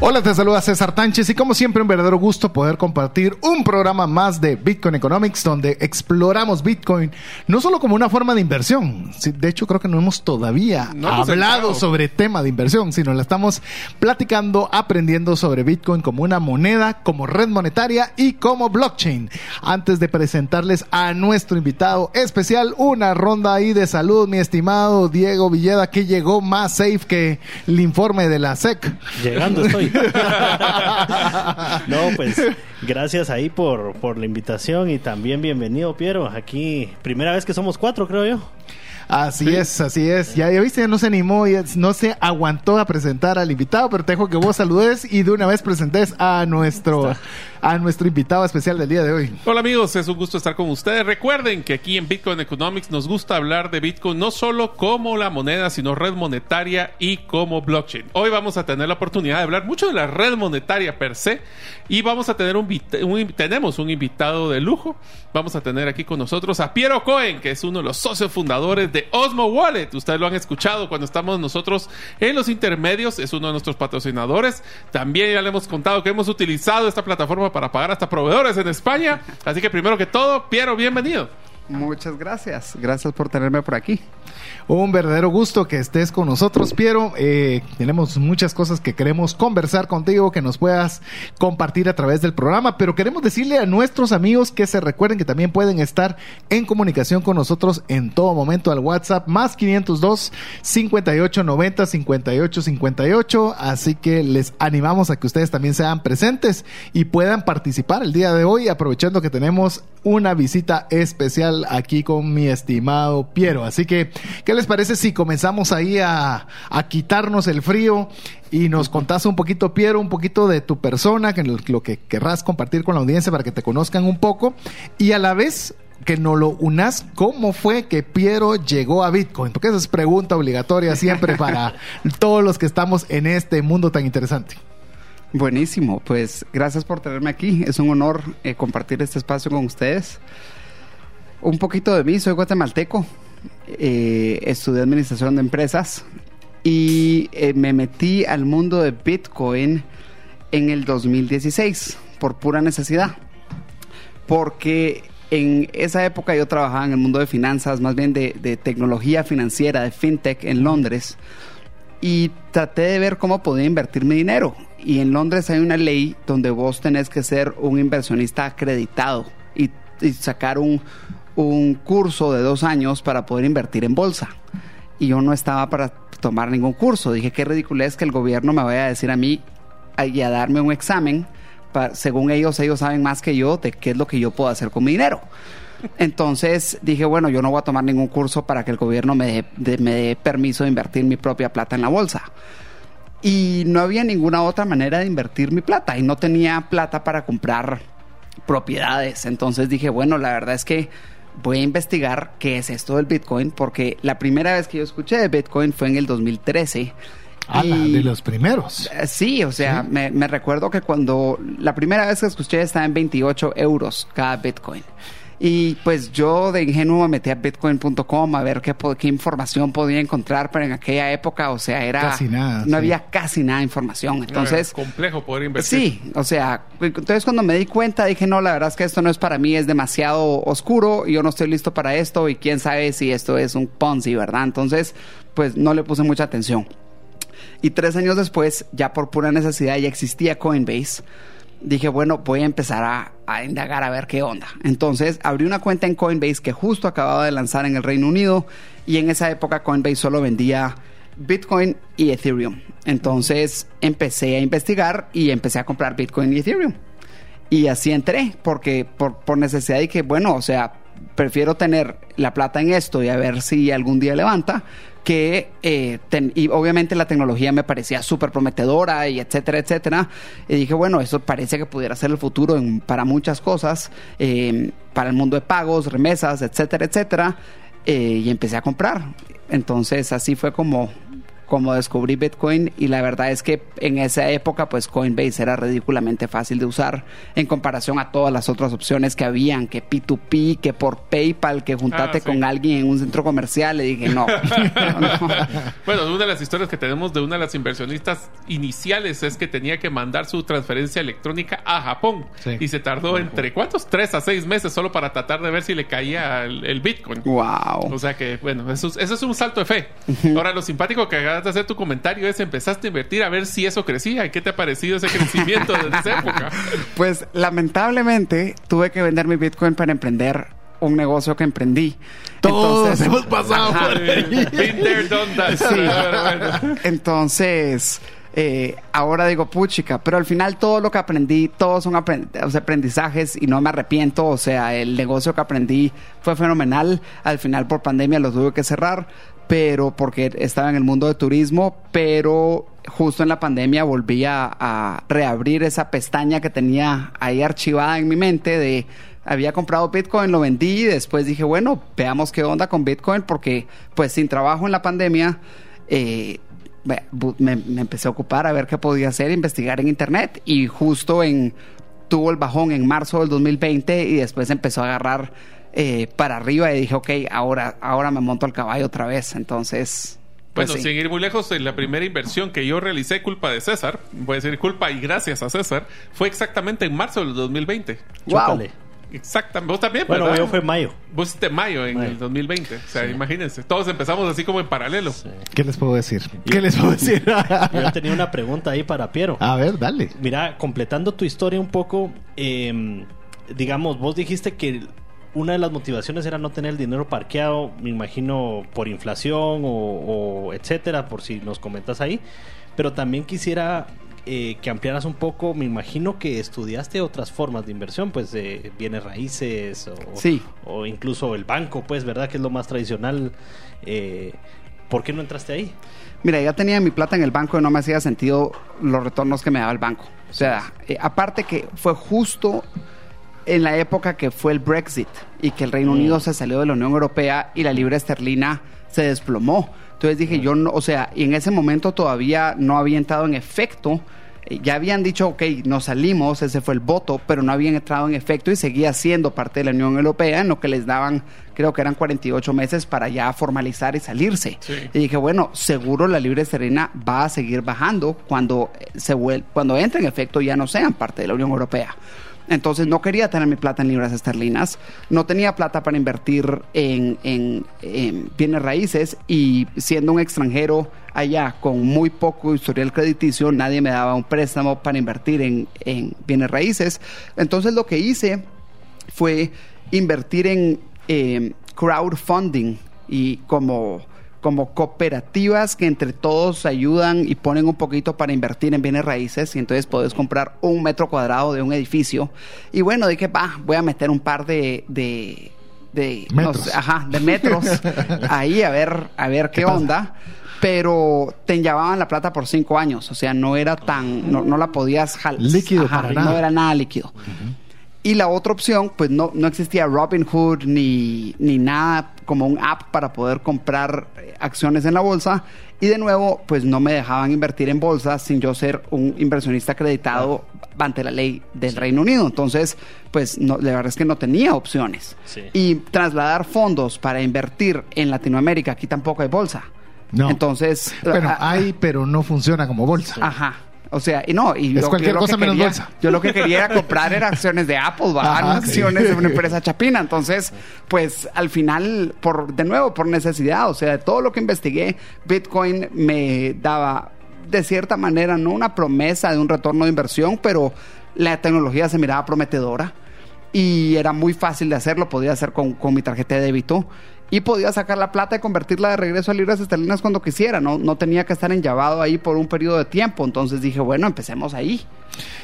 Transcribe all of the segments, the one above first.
Hola, te saluda César Tánchez y como siempre un verdadero gusto poder compartir un programa más de Bitcoin Economics donde exploramos Bitcoin no solo como una forma de inversión, de hecho creo que no hemos todavía hablado sobre tema de inversión, sino la estamos platicando, aprendiendo sobre Bitcoin como una moneda, como red monetaria y como blockchain. Antes de presentarles a nuestro invitado especial, una ronda ahí de salud, mi estimado Diego Villeda, que llegó más safe que el informe de la SEC. Llegando estoy. no, pues gracias ahí por, por la invitación y también bienvenido, Piero. Aquí, primera vez que somos cuatro, creo yo. Así es, así es. Ya, ya viste, no se animó, y no se aguantó a presentar al invitado, pero te dejo que vos saludes y de una vez presentes a nuestro a nuestro invitado especial del día de hoy. Hola amigos, es un gusto estar con ustedes. Recuerden que aquí en Bitcoin Economics nos gusta hablar de Bitcoin no solo como la moneda, sino red monetaria y como blockchain. Hoy vamos a tener la oportunidad de hablar mucho de la red monetaria per se y vamos a tener un, tenemos un invitado de lujo. Vamos a tener aquí con nosotros a Piero Cohen, que es uno de los socios fundadores de Osmo Wallet. Ustedes lo han escuchado cuando estamos nosotros en los intermedios, es uno de nuestros patrocinadores. También ya le hemos contado que hemos utilizado esta plataforma para pagar hasta proveedores en España. Así que primero que todo, Piero, bienvenido. Muchas gracias. Gracias por tenerme por aquí. Un verdadero gusto que estés con nosotros, Piero. Eh, tenemos muchas cosas que queremos conversar contigo, que nos puedas compartir a través del programa, pero queremos decirle a nuestros amigos que se recuerden que también pueden estar en comunicación con nosotros en todo momento al WhatsApp más 502 58 90 58 58. Así que les animamos a que ustedes también sean presentes y puedan participar el día de hoy, aprovechando que tenemos una visita especial aquí con mi estimado Piero. Así que, ¿qué les parece si comenzamos ahí a, quitarnos el frío y nos contás un poquito, Piero, un poquito de tu persona, que lo que querrás compartir con la audiencia para que te conozcan un poco y a la vez que nos lo unas cómo fue que Piero llegó a Bitcoin, porque esa es pregunta obligatoria siempre para todos los que estamos en este mundo tan interesante. Buenísimo, pues gracias por tenerme aquí. Es un honor eh, compartir este espacio con ustedes. Un poquito de mí, soy guatemalteco, eh, estudié administración de empresas y eh, me metí al mundo de Bitcoin en el 2016 por pura necesidad. Porque en esa época yo trabajaba en el mundo de finanzas, más bien de, de tecnología financiera, de fintech en Londres y traté de ver cómo podía invertir mi dinero. Y en Londres hay una ley donde vos tenés que ser un inversionista acreditado y, sacar un, un, curso de dos años para poder invertir en bolsa. Y yo no estaba para tomar ningún curso. Dije, qué ridículo es que el gobierno me vaya a decir a mí y a darme un examen. Para, según ellos, ellos saben más que yo de qué es lo que yo puedo hacer con mi dinero. Entonces dije, bueno, yo no voy a tomar ningún curso para que el gobierno me dé, permiso de invertir mi propia plata en la bolsa. Y no había ninguna otra manera de invertir mi plata y no tenía plata para comprar propiedades. Entonces dije, bueno, la verdad es que voy a investigar qué es esto del Bitcoin porque la primera vez que yo escuché de Bitcoin fue en el 2013. Ah, de los primeros. Eh, sí, o sea, Me, me, recuerdo que cuando la primera vez que escuché estaba en 28 euros cada Bitcoin. Y pues yo de ingenuo me metí a bitcoin.com a ver qué, qué, información podía encontrar, pero en aquella época, o sea, era... Casi nada. No había casi nada de información. Entonces... complejo poder invertir. Sí, o sea, entonces cuando me di cuenta dije, no, la verdad es que esto no es para mí, es demasiado oscuro, y yo no estoy listo para esto y quién sabe si esto es un Ponzi, ¿verdad? Entonces, pues no le puse mucha atención. Y tres años después, ya por pura necesidad, ya existía Coinbase dije, bueno, voy a empezar a, indagar a ver qué onda. Entonces abrí una cuenta en Coinbase que justo acababa de lanzar en el Reino Unido y en esa época Coinbase solo vendía Bitcoin y Ethereum. Entonces empecé a investigar y empecé a comprar Bitcoin y Ethereum. Y así entré, porque por, por necesidad dije, bueno, o sea, prefiero tener la plata en esto y a ver si algún día levanta que eh, ten- y obviamente la tecnología me parecía súper prometedora y etcétera, etcétera. Y dije, bueno, eso parece que pudiera ser el futuro para muchas cosas, eh, para el mundo de pagos, remesas, etcétera, etcétera. Eh, y empecé a comprar. Entonces así fue como, como descubrí Bitcoin y la verdad es que en esa época pues Coinbase era ridículamente fácil de usar en comparación a todas las otras opciones que habían, que P2P, que por PayPal, que juntarte Ah, sí. con alguien en un centro comercial. Le dije, no, no. Bueno, una de las historias que tenemos de una de las inversionistas iniciales es que tenía que mandar su transferencia electrónica a Japón. Sí. Y se tardó entre, ¿cuántos? Tres a seis meses solo para tratar de ver si le caía el, el Bitcoin. Wow. O sea que, bueno, eso, es- eso es un salto de fe. Ahora, lo simpático que acabas de hacer tu comentario es empezaste a invertir a ver si eso crecía. ¿Y qué te ha parecido ese crecimiento desde esa época? Pues lamentablemente tuve que vender mi Bitcoin para emprender un negocio que emprendí. Todos hemos pasado Ajá. por ahí. Been there, done that. Sí. Entonces, eh, ahora digo, puchica, pero al final todo lo que aprendí, todos son aprend- o sea, aprendizajes y no me arrepiento. O sea, el negocio que aprendí fue fenomenal. Al final, por pandemia, lo tuve que cerrar, pero porque estaba en el mundo de turismo, pero justo en la pandemia volví a, a reabrir esa pestaña que tenía ahí archivada en mi mente de había comprado Bitcoin, lo vendí y después dije, bueno, veamos qué onda con Bitcoin porque pues sin trabajo en la pandemia eh, me, me empecé a ocupar a ver qué podía hacer, investigar en internet y justo en tuvo el bajón en marzo del 2020 y después empezó a agarrar eh, para arriba y dije, ok, ahora, ahora me monto al caballo otra vez. Entonces, pues Bueno, sí. sin ir muy lejos, en la primera inversión que yo realicé, culpa de César, voy a decir culpa y gracias a César, fue exactamente en marzo del 2020. Wow. Exactamente. Vos también, Bueno, ¿verdad? yo fue en mayo. Vos hiciste mayo en Mayo. el 2020. O sea, imagínense. Todos empezamos así como en paralelo. ¿Qué les puedo decir? ¿Qué les puedo decir? Yo tenía una pregunta ahí para Piero. A ver, dale. Mira, completando tu historia un poco, eh, digamos, vos dijiste que una de las motivaciones era no tener el dinero parqueado, me imagino por inflación o, o etcétera, por si nos comentas ahí. Pero también quisiera eh, que ampliaras un poco, me imagino que estudiaste otras formas de inversión, pues eh, bienes raíces o, Sí. o incluso el banco, pues, ¿verdad? Que es lo más tradicional. Eh, ¿Por qué no entraste ahí? Mira, ya tenía mi plata en el banco y no me hacía sentido los retornos que me daba el banco. O sea, eh, aparte que fue justo en la época que fue el Brexit y que el Reino Unido se salió de la Unión Europea y la libra esterlina se desplomó. Entonces dije, yo no, o sea, y en ese momento todavía no había entrado en efecto. Eh, Ya habían dicho, ok, nos salimos, ese fue el voto, pero no habían entrado en efecto y seguía siendo parte de la Unión Europea, en lo que les daban, creo que eran 48 meses para ya formalizar y salirse. Sí. Y dije, bueno, seguro la libra esterlina va a seguir bajando cuando, eh, se vuel- cuando entre en efecto ya no sean parte de la Unión Europea. Entonces no quería tener mi plata en libras esterlinas, no tenía plata para invertir en, en- en bienes raíces. Y siendo un extranjero allá con muy poco historial crediticio, nadie me daba un préstamo para invertir en, en bienes raíces. Entonces lo que hice fue invertir en eh, crowdfunding. Y como, como cooperativas que entre todos ayudan y ponen un poquito para invertir en bienes raíces y entonces puedes comprar un metro cuadrado de un edificio. Y bueno, dije, va, voy a meter un par de... de de, no Metros. sé, ajá, de metros ahí a ver, a ver qué, onda pero te llevaban la plata por cinco años, o sea, no era tan, no, no la podías jalar. Líquido para no era nada líquido. Y la otra opción, pues no, no existía Robinhood ni, ni nada como un app para poder comprar eh, acciones en la bolsa. Y de nuevo, pues no me dejaban invertir en bolsa sin yo ser un inversionista acreditado ante la ley del Reino Unido. Entonces, pues no, la verdad es que no tenía opciones. Sí. Y trasladar fondos para invertir en Latinoamérica, aquí tampoco hay bolsa. No. Entonces, Bueno, ah, hay, pero no funciona como bolsa. Ajá. O sea, y no, y Es yo- cualquier yo lo cosa que menos quería- bolsa. Yo lo que quería era comprar era acciones de Apple, ¿va? Ajá, sí. acciones de una empresa chapina. Entonces, pues al final, por de nuevo, por necesidad, o sea, de todo lo que investigué, Bitcoin me daba de cierta manera, no una promesa de un retorno de inversión, pero la tecnología se miraba prometedora y era muy fácil de hacerlo, podía hacer con, con mi tarjeta de débito y podía sacar la plata y convertirla de regreso a libras esterlinas cuando quisiera, no, no tenía que estar enllavado ahí por un periodo de tiempo, entonces dije, bueno, empecemos ahí.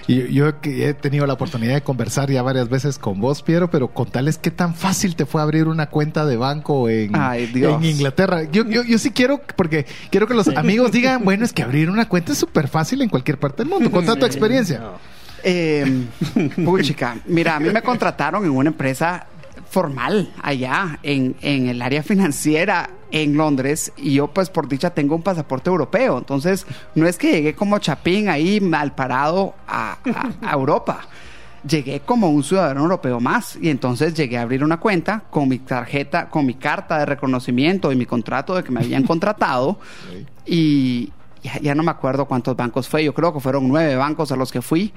Y yo que he tenido la oportunidad de conversar ya varias veces con vos, Piero, pero contarles qué tan fácil te fue abrir una cuenta de banco en, Ay, Dios. en Inglaterra. Yo, yo, yo sí quiero, porque quiero que los amigos digan, bueno, es que abrir una cuenta es súper fácil en cualquier parte del mundo. Conta tu experiencia. No. Eh, puchica, mira, a mí me contrataron en una empresa formal allá en, en el área financiera en Londres y yo pues por dicha tengo un pasaporte europeo. Entonces no es que llegué como chapín ahí mal parado a, a- a Europa. Llegué como un ciudadano europeo más y entonces llegué a abrir una cuenta con mi tarjeta, con mi carta de reconocimiento y mi contrato de que me habían contratado y ya, ya no me acuerdo cuántos bancos fue, yo creo que fueron nueve bancos a los que fui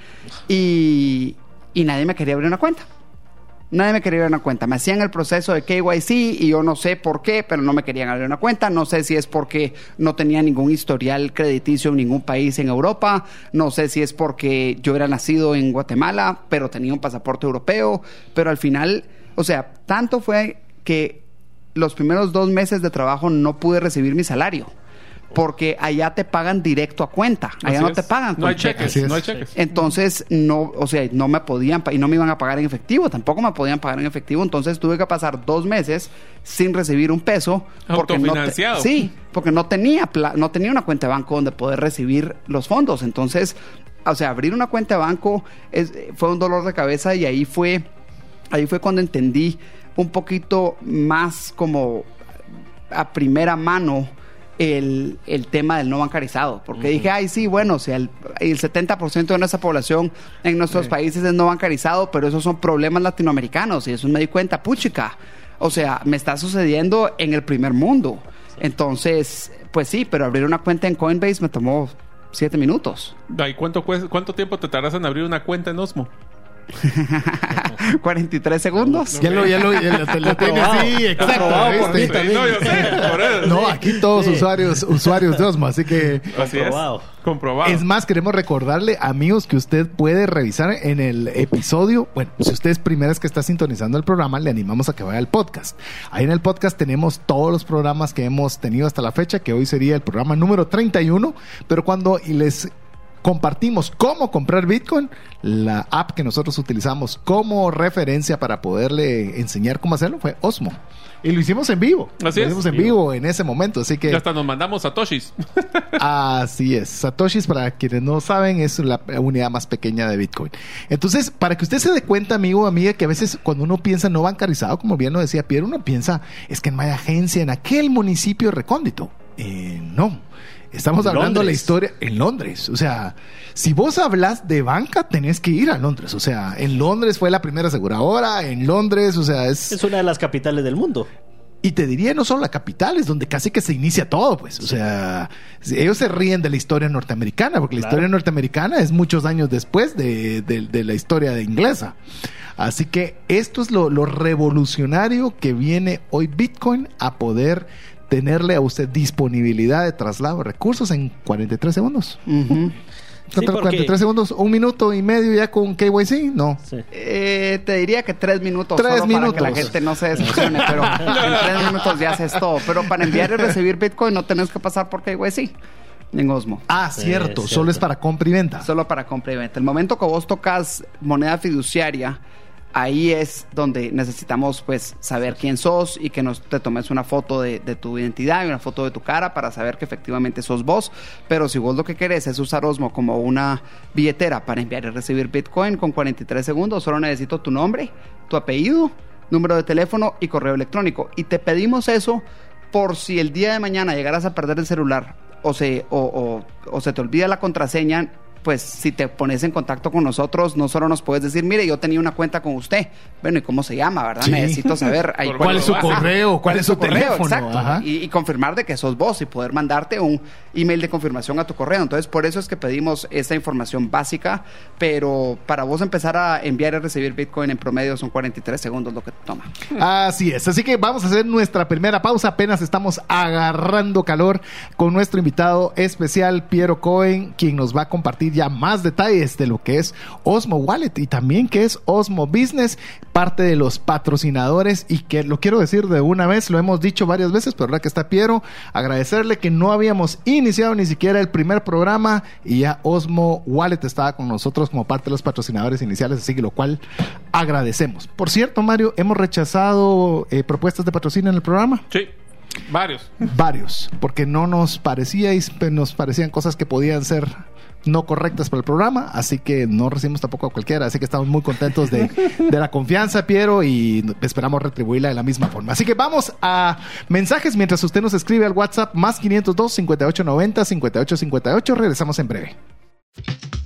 y, y nadie me quería abrir una cuenta. Nadie me quería abrir una cuenta. Me hacían el proceso de KYC y yo no sé por qué, pero no me querían abrir una cuenta. No sé si es porque no tenía ningún historial crediticio en ningún país en Europa. No sé si es porque yo era nacido en Guatemala, pero tenía un pasaporte europeo. Pero al final, o sea, tanto fue que los primeros dos meses de trabajo no pude recibir mi salario. Porque allá te pagan directo a cuenta. Allá Así no es. te pagan No con hay cheques. No hay cheques. Entonces, no, o sea, no me podían, y no me iban a pagar en efectivo, tampoco me podían pagar en efectivo, entonces tuve que pasar dos meses sin recibir un peso. Porque no te- sí, porque no tenía, no tenía una cuenta de banco donde poder recibir los fondos. Entonces, o sea, abrir una cuenta de banco es, fue un dolor de cabeza y ahí fue, ahí fue cuando entendí un poquito más como a primera mano el, el tema del no bancarizado. Porque dije, ay, sí, bueno, o sea, el, el 70% de nuestra población en nuestros países es no bancarizado, pero esos son problemas latinoamericanos y eso me di cuenta, puchica. O sea, me está sucediendo en el primer mundo. Entonces, pues sí, pero abrir una cuenta en Coinbase me tomó siete minutos. Ay, ¿cuánto, ¿Cuánto tiempo te tardas en abrir una cuenta en Osmo? 43 segundos. Ya lo, ya lo, ya lo, te lo tiene Comprobado. así, exacto. Comprobado. No, yo sé. Por eso. No, aquí todos Sí. usuarios, usuarios de Osmo, así que Así es. Comprobado. Comprobado. Es más, queremos recordarle, amigos, que usted puede revisar en el episodio. Bueno, si usted es primera vez que está sintonizando el programa, le animamos a que vaya al podcast. Ahí en el podcast tenemos todos los programas que hemos tenido hasta la fecha, que hoy sería el programa número 31. Pero cuando les compartimos cómo comprar Bitcoin, la app que nosotros utilizamos como referencia para poderle enseñar cómo hacerlo fue Osmo. Y lo hicimos en vivo. Así lo es. hicimos en vivo en ese momento. Así que. Y hasta nos mandamos satoshis. Así es. Satoshis, para quienes no saben, es la unidad más pequeña de Bitcoin. Entonces, para que usted se dé cuenta, amigo o amiga, que a veces cuando uno piensa no bancarizado, como bien lo decía Pierre, uno piensa, es que no hay agencia en aquel municipio recóndito. Eh, no. Estamos hablando de la historia en Londres. O sea, si vos hablas de banca, tenés que ir a Londres. O sea, en Londres fue la primera aseguradora, en Londres, o sea, es... Es una de las capitales del mundo. Y te diría, no solo la capital, es donde casi que se inicia todo, pues. O sea, ellos se ríen de la historia norteamericana, porque la historia norteamericana es muchos años después de, de- de la historia de inglesa. Así que esto es lo, lo revolucionario que viene hoy Bitcoin a poder tenerle a usted disponibilidad de traslado de recursos en 43 segundos. Ujú. ¿Cuánto? porque- 43 segundos, un minuto y medio ya con KYC, no. Sí. Eh, te diría que tres minutos. Tres solo Para que la minutos. gente no se decepcione, pero en tres minutos ya haces todo. Pero para enviar y recibir Bitcoin no tenés que pasar por KYC en Osmo. Ah, Sí, cierto, es solo cierto. es para compra y venta. Solo para compra y venta. El momento que vos tocas moneda fiduciaria, ahí es donde necesitamos pues saber quién sos y que nos te tomes una foto de, de tu identidad y una foto de tu cara para saber que efectivamente sos vos. Pero si vos lo que querés es usar Osmo como una billetera para enviar y recibir Bitcoin con 43 segundos, solo necesito tu nombre, tu apellido, número de teléfono y correo electrónico. Y te pedimos eso por si el día de mañana llegaras a perder el celular o se, o, o- o se te olvida la contraseña, pues si te pones en contacto con nosotros, no solo nos puedes decir, mire, yo tenía una cuenta con usted. Bueno, ¿y cómo se llama, verdad? Sí. Necesito saber ahí ¿Cuál ¿Cuál es su correo? ¿Cuál es su teléfono? Exacto. Y confirmar de que sos vos y poder mandarte un email de confirmación a tu correo. Entonces, por eso es que pedimos esta información básica, pero para vos empezar a enviar y recibir Bitcoin en promedio son 43 segundos lo que te toma. Así es, así que vamos a hacer nuestra primera pausa. Apenas estamos agarrando calor con nuestro invitado especial, Piero Cohen, quien nos va a compartir ya más detalles de lo que es Osmo Wallet y también que es Osmo Business, parte de los patrocinadores y que lo quiero decir de una vez, lo hemos dicho varias veces, pero ahora que está Piero, agradecerle que no habíamos iniciado ni siquiera el primer programa y ya Osmo Wallet estaba con nosotros como parte de los patrocinadores iniciales, así que lo cual agradecemos. Por cierto, Mario, hemos rechazado eh, propuestas de patrocinio en el programa. Sí. Varios. Varios, porque no nos parecía y nos parecían cosas que podían ser no correctas para el programa, así que no recibimos tampoco a cualquiera, así que estamos muy contentos de, de, la confianza, Piero, y esperamos retribuirla de la misma forma. Así que vamos a mensajes mientras usted nos escribe al WhatsApp más 502 5890 5858, regresamos en breve.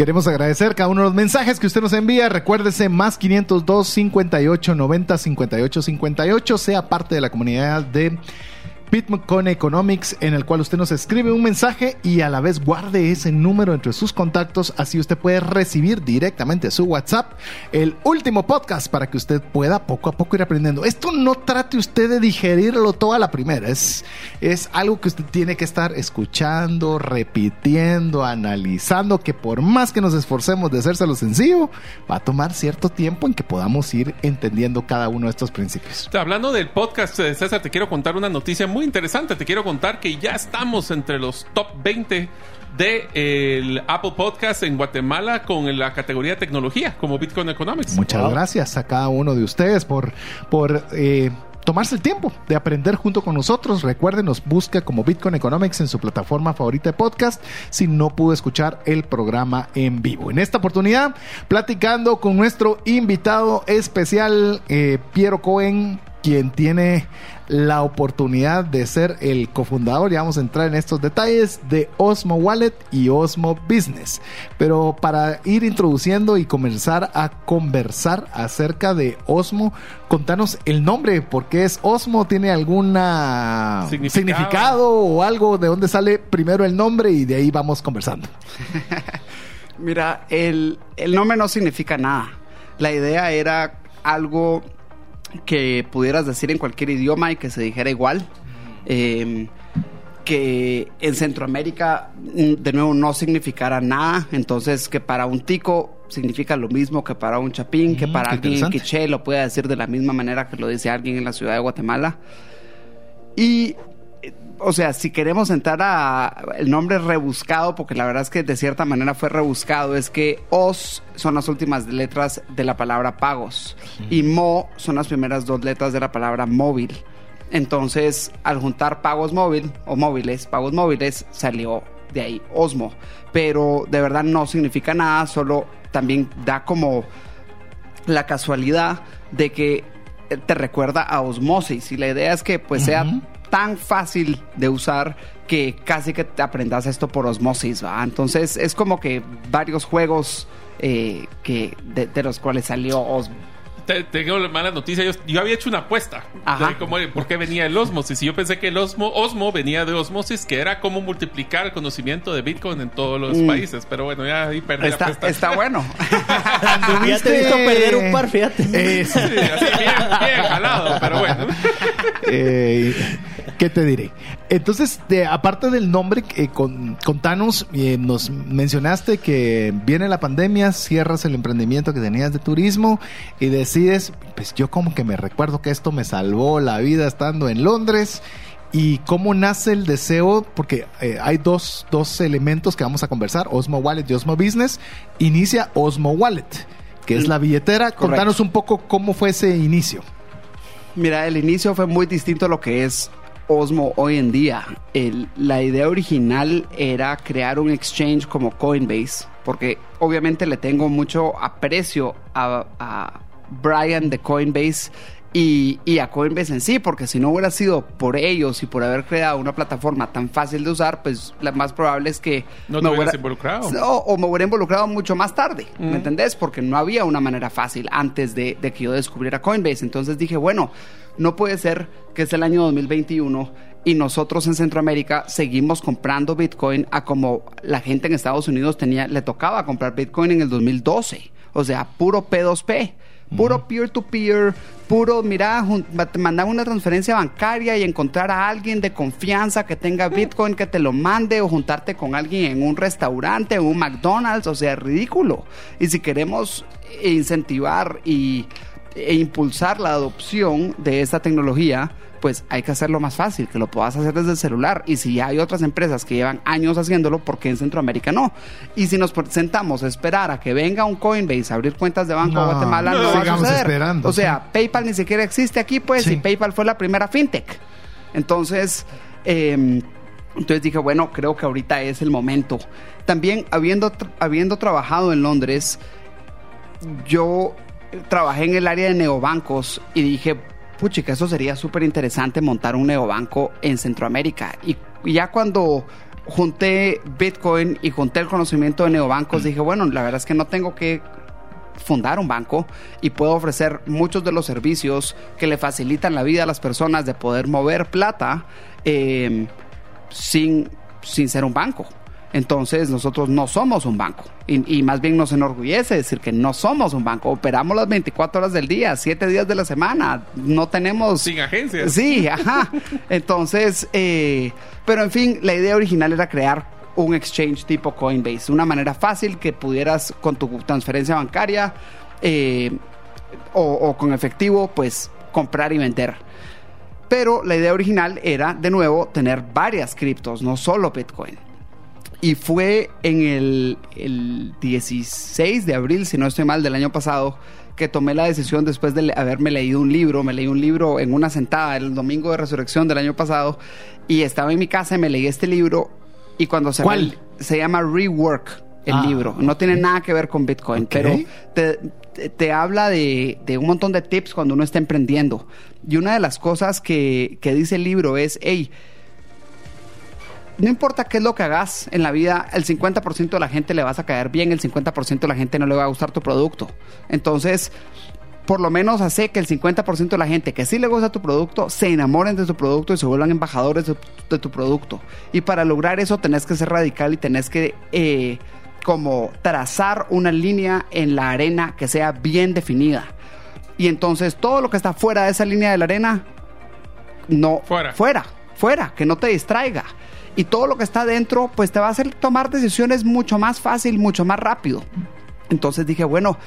Queremos agradecer cada uno de los mensajes que usted nos envía. Recuérdese más 502 58 90 58 58. Sea parte de la comunidad de Bitcoin Economics, en el cual usted nos escribe un mensaje y a la vez guarde ese número entre sus contactos, así usted puede recibir directamente a su WhatsApp el último podcast para que usted pueda poco a poco ir aprendiendo. Esto no trate usted de digerirlo toda la primera, es, es algo que usted tiene que estar escuchando, repitiendo, analizando, que por más que nos esforcemos de hacérselo sencillo, va a tomar cierto tiempo en que podamos ir entendiendo cada uno de estos principios. Hablando del podcast, César, te quiero contar una noticia muy interesante. Te quiero contar que ya estamos entre los top 20 de el Apple Podcast en Guatemala con la categoría tecnología como Bitcoin Economics. Muchas wow. gracias a cada uno de ustedes por, por eh, tomarse el tiempo de aprender junto con nosotros. Recuerden, nos busca como Bitcoin Economics en su plataforma favorita de podcast si no pudo escuchar el programa en vivo. En esta oportunidad, platicando con nuestro invitado especial, eh, Piero Cohen, quien tiene la oportunidad de ser el cofundador, ya vamos a entrar en estos detalles, de Osmo Wallet y Osmo Business. Pero para ir introduciendo y comenzar a conversar acerca de Osmo, contanos el nombre, porque es Osmo? ¿Tiene alguna significado, significado o algo de dónde sale primero el nombre y de ahí vamos conversando? Mira, el, el nombre no significa nada. La idea era algo que pudieras decir en cualquier idioma y que se dijera igual. Eh, que en Centroamérica, mm, de nuevo, no significara nada. Entonces, que para un tico significa lo mismo que para un chapín, que para alguien en quiché lo puede decir de la misma manera que lo dice alguien en la ciudad de Guatemala. Y o sea, si queremos entrar a el nombre rebuscado, porque la verdad es que de cierta manera fue rebuscado, es que OS son las últimas letras de la palabra pagos y MO son las primeras dos letras de la palabra móvil. Entonces, al juntar pagos móvil o móviles, pagos móviles, salió de ahí Osmo. Pero de verdad no significa nada, solo también da como la casualidad de que te recuerda a osmosis y la idea es que pues sea tan fácil de usar que casi que te aprendas esto por osmosis, ¿va? Entonces es como que varios juegos eh, que de, de, los cuales salió Osmo. Te, tengo la mala noticia. Yo, yo, había hecho una apuesta de cómo, por qué venía el osmosis. Y yo pensé que el osmo, osmo venía de osmosis, que era cómo multiplicar el conocimiento de Bitcoin en todos los mm. países. Pero bueno, ya ahí perdí está, la apuesta. Está bueno. ya te he visto perder un par, fíjate. Eh, sí, así bien, bien jalado, pero bueno. Eh, ¿Qué te diré? Entonces, de, aparte del nombre, eh, con, contanos, eh, nos mencionaste que viene la pandemia, cierras el emprendimiento que tenías de turismo y decides, pues yo como que me recuerdo que esto me salvó la vida estando en Londres. ¿Y cómo nace el deseo? Porque eh, hay dos, dos elementos que vamos a conversar, Osmo Wallet y Osmo Business. Inicia Osmo Wallet, que es la billetera. Correcto. Contanos un poco cómo fue ese inicio. Mira, el inicio fue muy distinto a lo que es Osmo hoy en día. La idea original era crear un exchange como Coinbase, porque obviamente le tengo mucho aprecio a Brian de Coinbase y, y a Coinbase en sí, porque si no hubiera sido por ellos y por haber creado una plataforma tan fácil de usar, pues lo más probable es que No te me hubieras hubiera- involucrado. No, o me hubiera involucrado mucho más tarde. ¿me entendés? Porque no había una manera fácil antes de, de que yo descubriera Coinbase. Entonces dije, bueno, no puede ser que es el año 2021 y nosotros en Centroamérica seguimos comprando Bitcoin a como la gente en Estados Unidos tenía, le tocaba comprar Bitcoin en el 2012. O sea, puro P2P. Puro peer-to-peer, puro, mira, mandan una transferencia bancaria y encontrar a alguien de confianza que tenga Bitcoin que te lo mande o juntarte con alguien en un restaurante o un McDonald's, o sea, ridículo. Y si queremos incentivar y, e impulsar la adopción de esta tecnología, pues hay que hacerlo más fácil, que lo puedas hacer desde el celular. Y si ya hay otras empresas que llevan años haciéndolo, ¿por qué en Centroamérica no? Y si nos sentamos a esperar a que venga un Coinbase a abrir cuentas de banco No, a Guatemala, no, no, va a suceder. esperando, o sea, PayPal ni siquiera existe aquí, pues, Sí. y PayPal fue la primera fintech. Entonces, eh, entonces dije, bueno, creo que ahorita es el momento. También, habiendo, habiendo trabajado en Londres, yo trabajé en el área de neobancos y dije, puchica, eso sería súper interesante montar un neobanco en Centroamérica. Y, ya cuando junté Bitcoin y junté el conocimiento de neobancos, dije, bueno, la verdad es que no tengo que fundar un banco y puedo ofrecer muchos de los servicios que le facilitan la vida a las personas de poder mover plata eh, sin, sin ser un banco. Entonces nosotros no somos un banco y, y más bien nos enorgullece decir que no somos un banco. Operamos las 24 horas del día, 7 días de la semana. No tenemos... Sin agencias. Sí, ajá. Entonces, eh, pero en fin, la idea original era crear un exchange tipo Coinbase, una manera fácil que pudieras con tu transferencia bancaria eh, o, o con efectivo, pues comprar y vender. Pero la idea original era, de nuevo, tener varias criptos, no solo Bitcoin. Y fue en el, el 16 de abril, si no estoy mal, del año pasado, que tomé la decisión después de haberme leído un libro. Me leí un libro en una sentada el domingo de resurrección del año pasado y estaba en mi casa y me leí este libro. Y cuando se ¿Cuál? se llama Rework el Ah, libro. No tiene nada que ver con Bitcoin, pero te, te- te habla de, de un montón de tips cuando uno está emprendiendo. Y una de las cosas que, que dice el libro es, hey, no importa qué es lo que hagas en la vida, el 50% de la gente le vas a caer bien, el 50% de la gente no le va a gustar tu producto. Entonces, por lo menos hace que el 50% de la gente que sí le gusta tu producto se enamoren de tu producto y se vuelvan embajadores de, de tu producto. Y para lograr eso tenés que ser radical y tenés que eh, como trazar una línea en la arena que sea bien definida. Y entonces todo lo que está fuera de esa línea de la arena, no Fuera. fuera, fuera, que no te distraiga. Y todo lo que está dentro, pues te va a hacer tomar decisiones mucho más fácil, mucho más rápido. Entonces dije, bueno,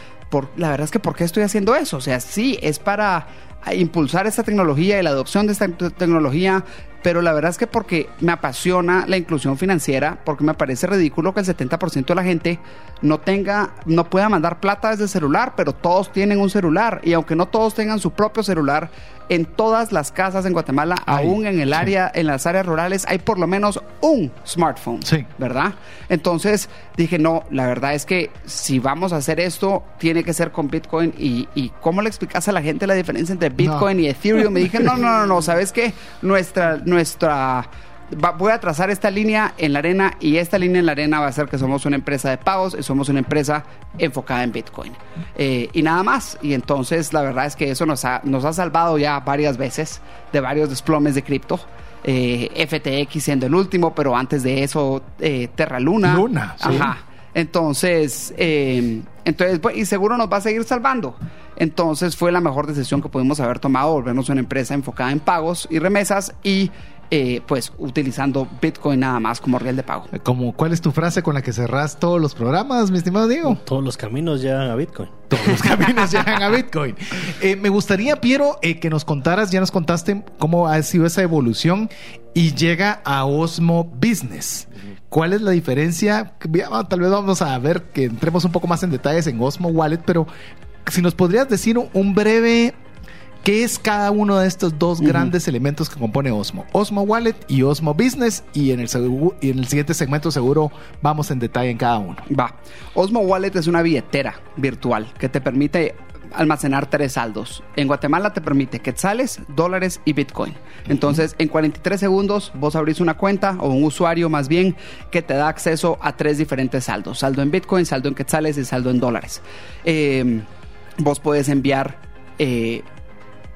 la verdad es que ¿por qué estoy haciendo eso? O sea, sí, es para impulsar esta tecnología y la adopción de esta te- tecnología, pero la verdad es que porque me apasiona la inclusión financiera, porque me parece ridículo que el 70% de la gente no tenga, no pueda mandar plata desde el celular, pero todos tienen un celular y aunque no todos tengan su propio celular, en todas las casas en Guatemala, Hay, aún en el sí. área, en las áreas rurales, hay por lo menos un smartphone. Sí. ¿verdad? Entonces dije, no, la verdad es que si vamos a hacer esto, tiene que ser con Bitcoin. ¿Y, y cómo le explicas a la gente la diferencia entre Bitcoin y Ethereum? Me dije, no, no, no, no, ¿sabes qué? Nuestra, nuestra, va- voy a trazar esta línea en la arena y esta línea en la arena va a ser que somos una empresa de pagos y somos una empresa enfocada en Bitcoin. Eh, y nada más. Y entonces la verdad es que eso nos ha, nos ha salvado ya varias veces de varios desplomes de cripto. Eh, FTX siendo el último, pero antes de eso eh, Terra Luna. Luna, sí. Ajá. Entonces, eh, entonces pues, y seguro nos va a seguir salvando. Entonces fue la mejor decisión que pudimos haber tomado, volvernos una empresa enfocada en pagos y remesas y eh, pues utilizando Bitcoin nada más como riel de pago. Como, ¿Cuál es tu frase con la que cerrás todos los programas, mi estimado Diego? Todos los caminos llegan a Bitcoin. Todos los caminos llegan a Bitcoin. Eh, me gustaría, Piero, eh, que nos contaras, ya nos contaste cómo ha sido esa evolución y llega a Osmo Business. ¿Cuál es la diferencia? Ya, Tal vez vamos a ver que entremos un poco más en detalles en Osmo Wallet, pero si nos podrías decir un, breve ¿Qué es cada uno de estos dos grandes elementos que compone Osmo? Osmo Wallet y Osmo Business. Y en, el y en el siguiente segmento seguro vamos en detalle en cada uno. Va. Osmo Wallet es una billetera virtual que te permite almacenar tres saldos. En Guatemala te permite quetzales, dólares y Bitcoin. Entonces, en 43 segundos vos abrís una cuenta o un usuario más bien que te da acceso a tres diferentes saldos. Saldo en Bitcoin, saldo en quetzales y saldo en dólares. Eh, vos puedes enviar... eh,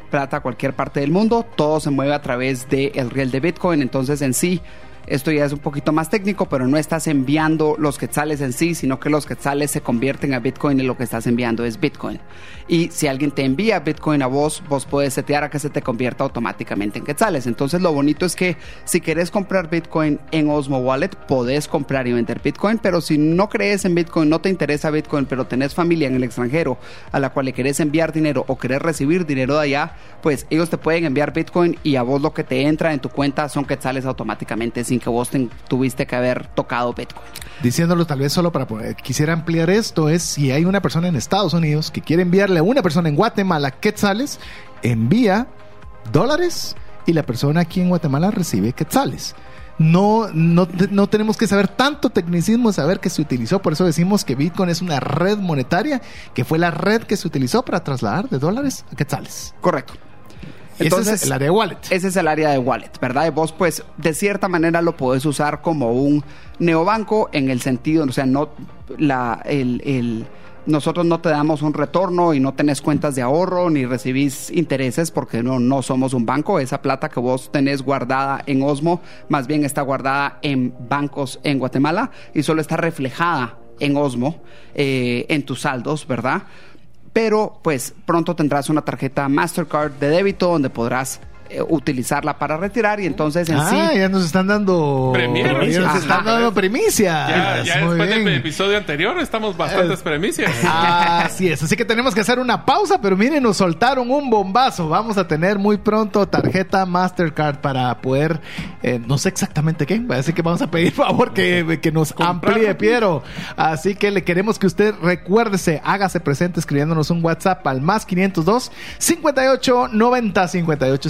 plata a cualquier parte del mundo, todo se mueve a través del riel de Bitcoin, entonces en sí esto ya es un poquito más técnico, pero no estás enviando los quetzales en sí, sino que los quetzales se convierten a Bitcoin y lo que estás enviando es Bitcoin. Y si alguien te envía Bitcoin a vos, vos puedes setear a que se te convierta automáticamente en quetzales. Entonces lo bonito es que si querés comprar Bitcoin en Osmo Wallet, podés comprar y vender Bitcoin, pero si no crees en Bitcoin, no te interesa Bitcoin, pero tenés familia en el extranjero a la cual le querés enviar dinero o querés recibir dinero de allá, pues ellos te pueden enviar Bitcoin y a vos lo que te entra en tu cuenta son quetzales automáticamente sin que vos te- tuviste que haber tocado Bitcoin. Diciéndolo tal vez solo para poder, quisiera ampliar esto, es si hay una persona en Estados Unidos que quiere enviarle a una persona en Guatemala quetzales, envía dólares y la persona aquí en Guatemala recibe quetzales. No, no, no tenemos que saber tanto tecnicismo, saber que se utilizó, por eso decimos que Bitcoin es una red monetaria, que fue la red que se utilizó para trasladar de dólares a quetzales. Correcto. Ese es el área de wallet. Ese es el área de wallet, ¿verdad? Y vos, pues, de cierta manera lo podés usar como un neobanco en el sentido, o sea, no la, el, el- nosotros no te damos un retorno y no tenés cuentas de ahorro ni recibís intereses porque no, no somos un banco. Esa plata que vos tenés guardada en Osmo, más bien está guardada en bancos en Guatemala y solo está reflejada en Osmo, eh, en tus saldos, ¿verdad? Pero pues pronto tendrás una tarjeta Mastercard de débito donde podrás eh, utilizarla para retirar y entonces en Ah, sí ya nos están dando Premieros. ya nos están dando primicias. Ya, después del bien. episodio anterior estamos bastantes premicias. Así es, así que tenemos que hacer una pausa, pero miren, nos soltaron un bombazo. Vamos a tener muy pronto tarjeta Mastercard para poder, eh, no sé exactamente qué, así que vamos a pedir favor que, que nos amplíe, Piero. Así que le queremos que usted recuérdese, hágase presente escribiéndonos un WhatsApp al más 502 58 90 58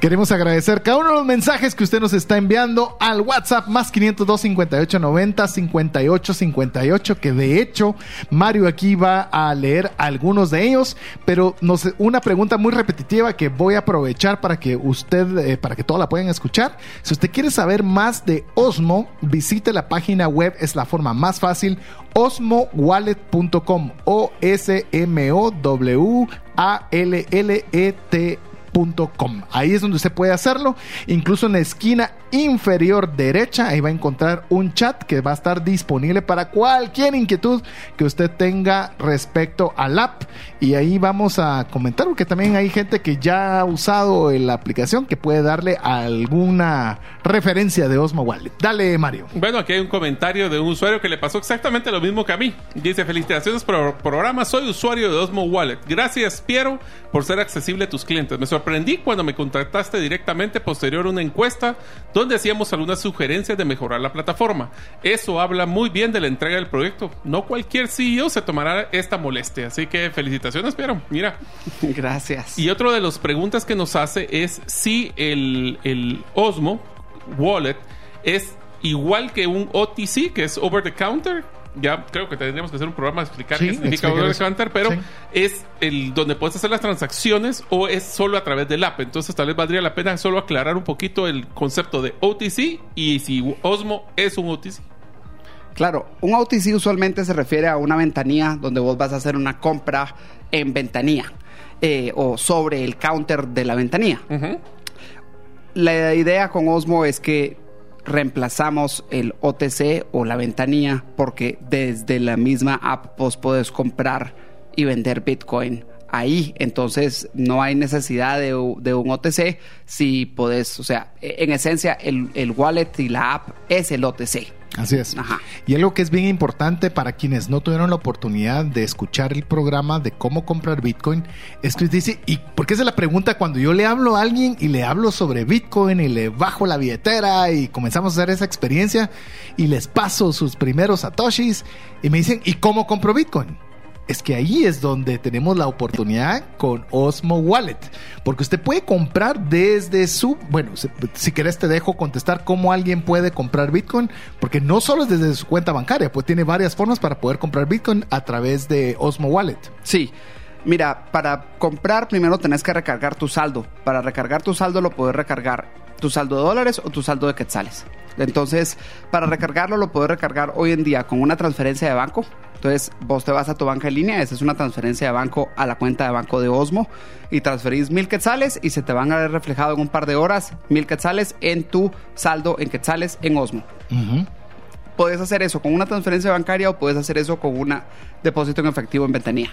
Queremos agradecer cada uno de los mensajes que usted nos está enviando al WhatsApp más 502 58 90 58 58 que de hecho Mario aquí va a leer algunos de ellos pero una pregunta muy repetitiva que voy a aprovechar para que usted eh, para que todos la puedan escuchar. Si usted quiere saber más de Osmo visite la página web es la forma más fácil osmowallet.com o s m o w a l l e Com. Ahí es donde usted puede hacerlo. Incluso en la esquina inferior derecha, ahí va a encontrar un chat que va a estar disponible para cualquier inquietud que usted tenga respecto al app. Y ahí vamos a comentar, porque también hay gente que ya ha usado la aplicación que puede darle alguna referencia de Osmo Wallet. Dale, Mario. Bueno, aquí hay un comentario de un usuario que le pasó exactamente lo mismo que a mí. Dice, felicitaciones por el programa, soy usuario de Osmo Wallet. Gracias, Piero, por ser accesible a tus clientes. Me sorprendí cuando me contactaste directamente posterior a una encuesta donde hacíamos algunas sugerencias de mejorar la plataforma. Eso habla muy bien de la entrega del proyecto. No cualquier CEO se tomará esta molestia. Así que felicitaciones, Piero. Mira. Gracias. Y otro de las preguntas que nos hace es si el, el Osmo Wallet es igual que un OTC, que es over the counter. Ya creo que tendríamos que hacer un programa de explicar Sí, qué significa the counter, pero Sí. es el donde puedes hacer las transacciones o es solo a través del app. Entonces tal vez valdría la pena solo aclarar un poquito el concepto de OTC y si Osmo es un OTC. Claro, un OTC usualmente se refiere a una ventanilla donde vos vas a hacer una compra en ventanilla eh, o sobre el counter de la ventanilla. La idea con Osmo es que reemplazamos el OTC o la ventanilla porque desde la misma app vos puedes comprar y vender Bitcoin ahí. Entonces no hay necesidad de, de un OTC si podés, o sea, e- en esencia el, el wallet y la app es el OTC. Así es. Ajá. Y algo que es bien importante para quienes no tuvieron la oportunidad de escuchar el programa de cómo comprar Bitcoin, es que dice, ¿y por qué es la pregunta cuando yo le hablo a alguien y le hablo sobre Bitcoin y le bajo la billetera y comenzamos a hacer esa experiencia y les paso sus primeros satoshis y me dicen, ¿y cómo compro Bitcoin? Es que ahí es donde tenemos la oportunidad con Osmo Wallet. Porque usted puede comprar desde su... Bueno, si, querés te dejo contestar cómo alguien puede comprar Bitcoin. Porque no solo es desde su cuenta bancaria, pues tiene varias formas para poder comprar Bitcoin a través de Osmo Wallet. Sí. Mira, para comprar primero tenés que recargar tu saldo. Para recargar tu saldo lo puedes recargar tu saldo de dólares o tu saldo de quetzales. Entonces, para recargarlo lo puedes recargar hoy en día con una transferencia de banco. Entonces, vos te vas a tu banca en línea, esa es una transferencia de banco a la cuenta de banco de Osmo y transferís mil quetzales y se te van a ver reflejado en un par de horas mil quetzales en tu saldo en quetzales en Osmo. Ujú. Puedes hacer eso con una transferencia bancaria o puedes hacer eso con un depósito en efectivo en ventanilla.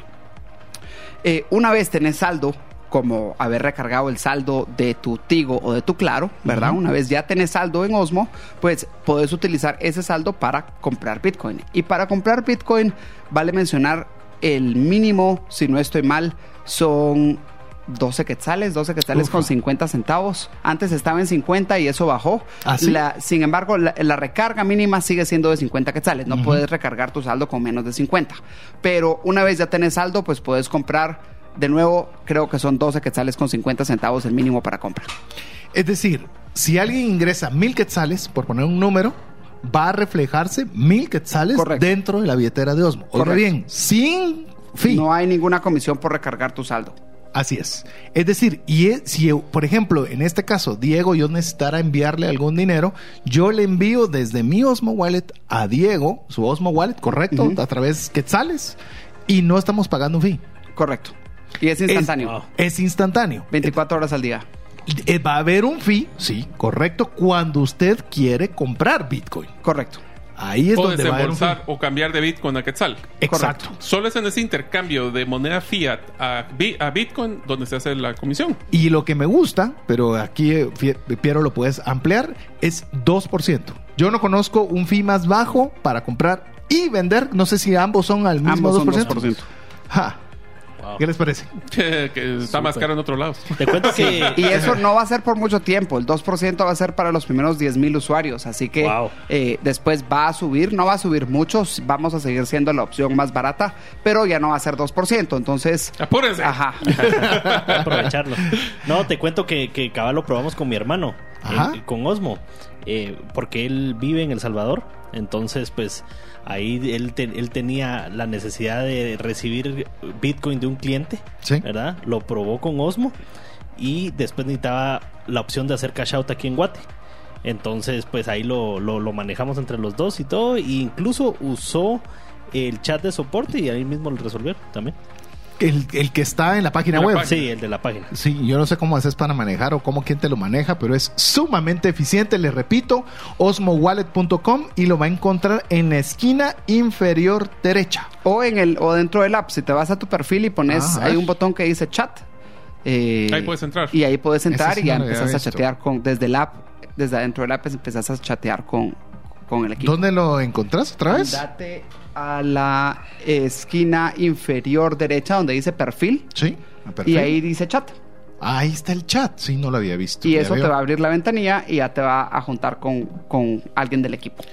Eh, una vez tenés saldo, como haber recargado el saldo de tu Tigo o de tu Claro, ¿verdad? Una vez ya tenés saldo en Osmo, pues puedes utilizar ese saldo para comprar Bitcoin. Y para comprar Bitcoin, vale mencionar el mínimo, si no estoy mal, son 12 quetzales, 12 quetzales con 50 centavos. Antes estaba en 50 y eso bajó. ¿Ah, sí? La- sin embargo, la, la recarga mínima sigue siendo de 50 quetzales. No puedes recargar tu saldo con menos de 50. Pero una vez ya tenés saldo, pues puedes comprar. De nuevo, creo que son 12 quetzales con 50 centavos el mínimo para compra. Es decir, si alguien ingresa mil quetzales, por poner un número, va a reflejarse mil quetzales Correcto. dentro de la billetera de Osmo. Correcto. bien, sin fin. No hay ninguna comisión por recargar tu saldo. Así es. Es decir, y es- si, por ejemplo, en este caso, Diego, yo necesitara enviarle algún dinero, yo le envío desde mi Osmo Wallet a Diego, su Osmo Wallet, correcto, a través quetzales, y no estamos pagando un fee. Correcto. Y es instantáneo. Es instantáneo. 24 horas al día. Eh, Va a haber un fee, sí, correcto, cuando usted quiere comprar Bitcoin. Correcto. Ahí es o donde va a haber un fee. desembolsar o cambiar de Bitcoin a Quetzal. Exacto. Solo es en ese intercambio de moneda fiat a, Bi- a Bitcoin donde se hace la comisión. Y lo que me gusta, pero aquí eh, Piero lo puedes ampliar, es 2%. Yo no conozco un fee más bajo para comprar y vender. No sé si ambos son al mismo Ambos son 2%. 2%. Ja. Wow. ¿Qué les parece? que está más caro en otro lado. Te cuento que Y eso no va a ser por mucho tiempo. El 2% va a ser para los primeros 10 mil usuarios. Así que Wow. eh, después va a subir. No va a subir mucho. Vamos a seguir siendo la opción más barata. Pero ya no va a ser 2%. Entonces. Apúrense. Ajá. aprovecharlo. No, te cuento que, que cabal lo probamos con mi hermano, Ajá. eh, con Osmo, eh, porque él vive en El Salvador. Entonces, pues ahí él, te- él tenía la necesidad de recibir Bitcoin de un cliente, Sí. ¿verdad? Lo probó con Osmo y después necesitaba la opción de hacer cash out aquí en Guate. Entonces, pues ahí lo, lo, lo manejamos entre los dos y todo. E incluso usó el chat de soporte y ahí mismo lo resolvieron también. El, el que está en la página la web. página. Sí, el de la página. Sí, yo no sé cómo haces para manejar o cómo quién te lo maneja, pero es sumamente eficiente. Les repito, osmowallet.com y lo va a encontrar en la esquina inferior derecha. O en el o dentro del app. Si te vas a tu perfil y pones. Ajá. Hay un botón que dice chat. eh, Ahí puedes entrar. Y ahí puedes entrar sí y ya no empezás a chatear con. Desde el app. Desde adentro del app empezás a chatear con, con el equipo. ¿Dónde lo encontrás otra vez? Date a la esquina inferior derecha donde dice perfil. Sí, Y ahí dice chat. Ahí está el chat. Sí, no lo había visto. Y eso veo. te va a abrir la ventanilla y ya te va a juntar con, con alguien del equipo.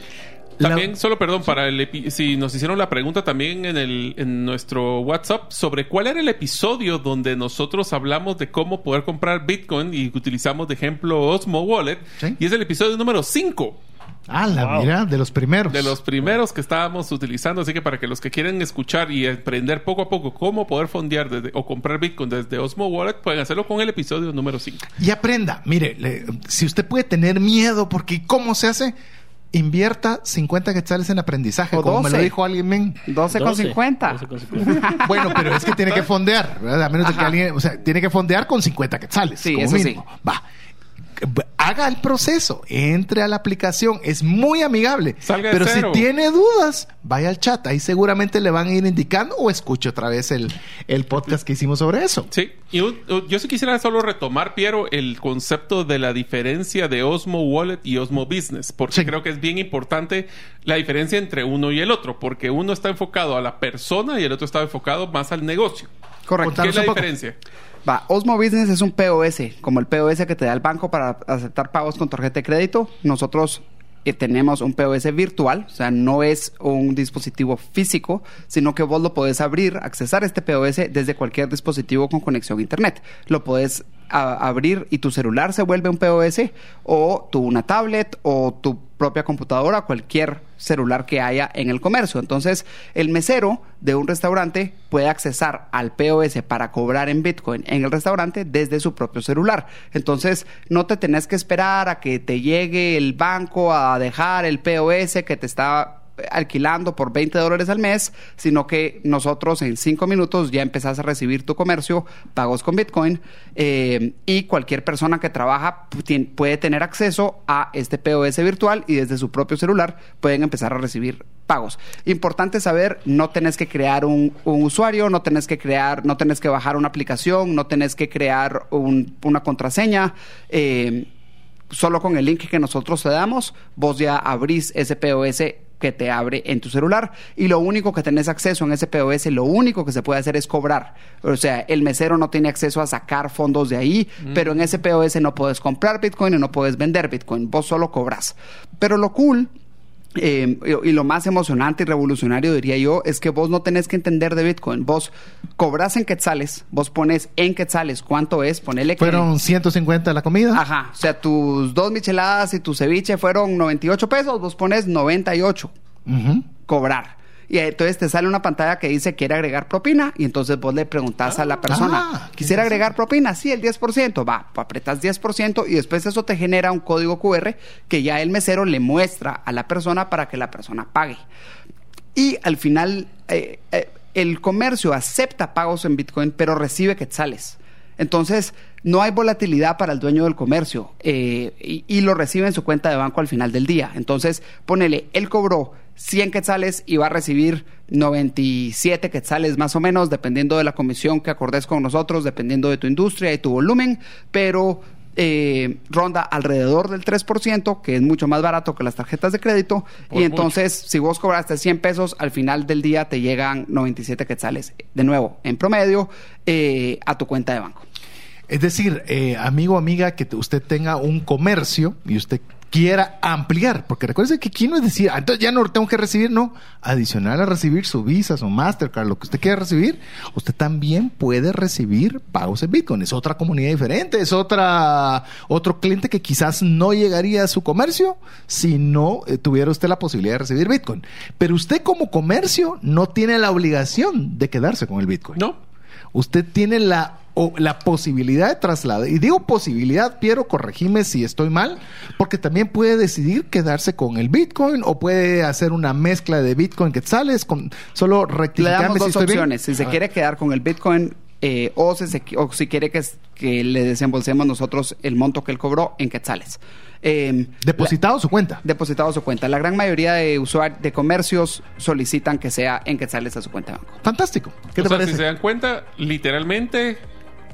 La- También, solo perdón, para el epi- si nos hicieron la pregunta también en, el, en nuestro WhatsApp sobre cuál era el episodio donde nosotros hablamos de cómo poder comprar Bitcoin y utilizamos de ejemplo Osmo Wallet. Sí. Y es el episodio número 5. Ah, la Wow. mira, de los primeros. De los primeros que estábamos utilizando, así que para que los que quieren escuchar y aprender poco a poco cómo poder fondear desde, o comprar Bitcoin desde Osmo Wallet, pueden hacerlo con el episodio número 5. Y aprenda, mire, le- si usted puede tener miedo, porque ¿cómo se hace? Invierta 50 quetzales en aprendizaje, O como me lo 12. dijo alguien, men. 12 con 50. 12,50. Bueno, pero es que tiene que fondear, ¿verdad? A menos de que alguien, o sea, tiene que fondear con 50 quetzales. Sí, como eso sí. mínimo. Va. Haga el proceso, entre a la aplicación, es muy amigable. Salga pero si tiene dudas, vaya al chat, ahí seguramente le van a ir indicando o escuche otra vez el, el podcast que hicimos sobre eso. Sí, y un- yo sí quisiera solo retomar, Piero, el concepto de la diferencia de Osmo Wallet y Osmo Business, porque Sí. creo que es bien importante la diferencia entre uno y el otro, porque uno está enfocado a la persona y el otro está enfocado más al negocio. Correcto. ¿Qué es la poco. Va, Osmo Business es un POS, como el POS que te da el banco para aceptar pagos con tarjeta de crédito. Nosotros eh, tenemos un POS virtual, o sea, no es un dispositivo físico, sino que vos lo podés abrir, accesar este POS desde cualquier dispositivo con conexión a internet. Lo podés abrir y tu celular se vuelve un POS o tu una tablet o tu propia computadora, cualquier celular que haya en el comercio. Entonces, el mesero de un restaurante puede accesar al POS para cobrar en Bitcoin en el restaurante desde su propio celular. Entonces, no te tenés que esperar a que te llegue el banco a dejar el POS que te está alquilando por 20 dólares al mes, sino que nosotros en 5 minutos ya empezás a recibir tu comercio, pagos con Bitcoin, eh, y cualquier persona que trabaja puede tener acceso a este POS virtual y desde su propio celular pueden empezar a recibir pagos. Importante saber, no tenés que crear un, usuario, no tenés que crear, no tenés que bajar una aplicación, no tenés que crear un- una contraseña. eh, solo con el link que nosotros te damos, vos ya abrís ese POS que te abre en tu celular y lo único que tenés acceso en ese POS, lo único que se puede hacer es cobrar. O sea, el mesero no tiene acceso a sacar fondos de ahí, pero en ese POS no puedes comprar Bitcoin y no puedes vender Bitcoin, vos solo cobras. Pero lo cool eh, y, lo más emocionante y revolucionario, diría yo, es que vos no tenés que entender de Bitcoin. Vos cobras en quetzales, vos pones en quetzales cuánto es, ponele que... Fueron 150 la comida. Ajá, o sea, tus dos micheladas y tu ceviche fueron 98 pesos, vos pones 98, Ujú. cobrar. Y entonces te sale una pantalla que dice quiere agregar propina y entonces vos le preguntás a la persona, Ah, ¿quisiera agregar propina? Sí, el 10%, va, apretas 10% y después eso te genera un código QR que ya el mesero le muestra a la persona para que la persona pague. Y al final, eh, eh, el comercio acepta pagos en Bitcoin, pero recibe quetzales. Entonces, no hay volatilidad para el dueño del comercio eh, y, y lo recibe en su cuenta de banco al final del día. Entonces, ponele, él cobró 100 quetzales y va a recibir 97 quetzales más o menos, dependiendo de la comisión que acordes con nosotros, dependiendo de tu industria y tu volumen, pero eh, ronda alrededor del 3%, que es mucho más barato que las tarjetas de crédito. Por y entonces, si vos cobraste 100 pesos, al final del día te llegan 97 quetzales, de nuevo, en promedio, eh, a tu cuenta de banco. Es decir, eh, amigo amiga, que te- usted tenga un comercio y usted quiera ampliar, porque recuerde que aquí no es decir, "Ah, entonces ya no tengo que recibir, no, adicional a recibir su Visa, su Mastercard, lo que usted quiera recibir, usted también puede recibir pagos en Bitcoin. Es otra comunidad diferente, es otra otro cliente que quizás no llegaría a su comercio si no eh, tuviera usted la posibilidad de recibir Bitcoin. Pero usted como comercio no tiene la obligación de quedarse con el Bitcoin No. Usted tiene la, o la posibilidad de trasladar. Y digo posibilidad, Piero, corregime si estoy mal, porque también puede decidir quedarse con el Bitcoin o puede hacer una mezcla de Bitcoin quetzales. Con, solo Le rectificarme damos si dos bien. opciones. Si se quiere quedar con el Bitcoin eh, o, si se- o si quiere que, que le desembolsemos nosotros el monto que él cobró en quetzales. Eh, Depositado su cuenta. depositado su cuenta. La gran mayoría de usuarios de comercios solicitan que sea en quetzales a su cuenta de banco. Fantástico. ¿Qué o te sea, parece? si se dan cuenta, literalmente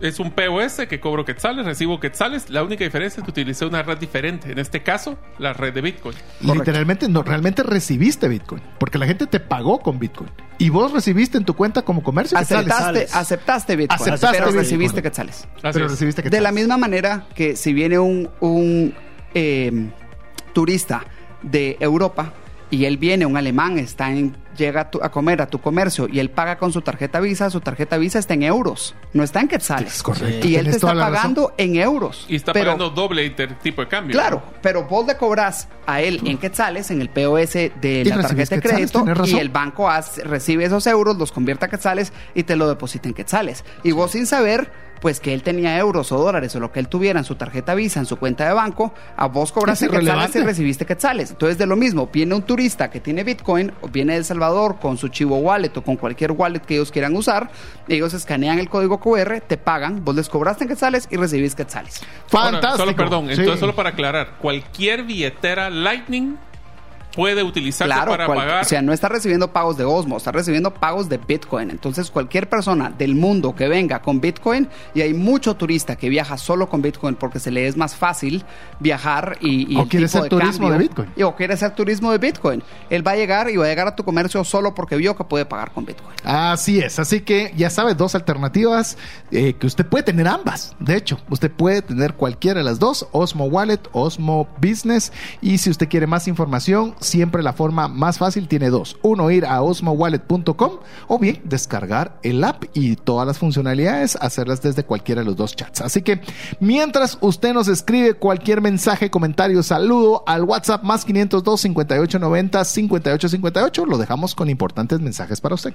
es un POS que cobro quetzales, recibo quetzales. La única diferencia es que utilicé una red diferente. En este caso, la red de Bitcoin. Literalmente, no, realmente recibiste Bitcoin, porque la gente te pagó con Bitcoin. Y vos recibiste en tu cuenta como comercio quetzales. Aceptaste, Quetzales. aceptaste Bitcoin, Aceptaste pero Bitcoin. recibiste quetzales. Así Pero es. recibiste De quetzales. la misma manera que si viene un, un, eh, turista de Europa y él viene, un alemán, está en, llega a, tu- a comer a tu comercio y él paga con su tarjeta Visa, su tarjeta Visa está en euros, no está en quetzales. Es correcto. Y él te está pagando en euros. Y está Pero- pagando doble inter- tipo de cambio. Claro, pero vos le cobras a él en quetzales, en el POS de la tarjeta de crédito, y el banco hace- recibe esos euros, los convierte a quetzales y te lo deposita en quetzales. Y vos sin saber, pues que él tenía euros o dólares o lo que él tuviera en su tarjeta Visa, en su cuenta de banco, a vos cobraste Es quetzales y recibiste quetzales. Entonces, de lo mismo, viene un turista que tiene Bitcoin o viene de El Salvador con su Chivo Wallet o con cualquier wallet que ellos quieran usar, ellos escanean el código QR, te pagan, vos les cobraste en quetzales y recibís quetzales. Ahora, Fantástico. solo perdón, Sí. entonces solo para aclarar, cualquier billetera Lightning puede utilizarse Claro, para cual- pagar. o sea, no está recibiendo pagos de Osmo, está recibiendo pagos de Bitcoin. Entonces, cualquier persona del mundo que venga con Bitcoin, y hay mucho turista que viaja solo con Bitcoin porque se le es más fácil viajar y, y O quiere hacer turismo de Bitcoin. Y, o quiere hacer turismo de Bitcoin. Él va a llegar y va a llegar a tu comercio solo porque vio que puede pagar con Bitcoin. Así es, así que ya sabe, dos alternativas eh, que usted puede tener ambas. De hecho, usted puede tener cualquiera de las dos, Osmo Wallet, Osmo Business. Y si usted quiere más información, siempre la forma más fácil tiene dos. Uno, ir a osmowallet.com o bien descargar el app y todas las funcionalidades, hacerlas desde cualquiera de los dos chats. Así que mientras usted nos escribe cualquier mensaje, comentario, saludo al WhatsApp más 502 5890 5858, lo dejamos con importantes mensajes para usted.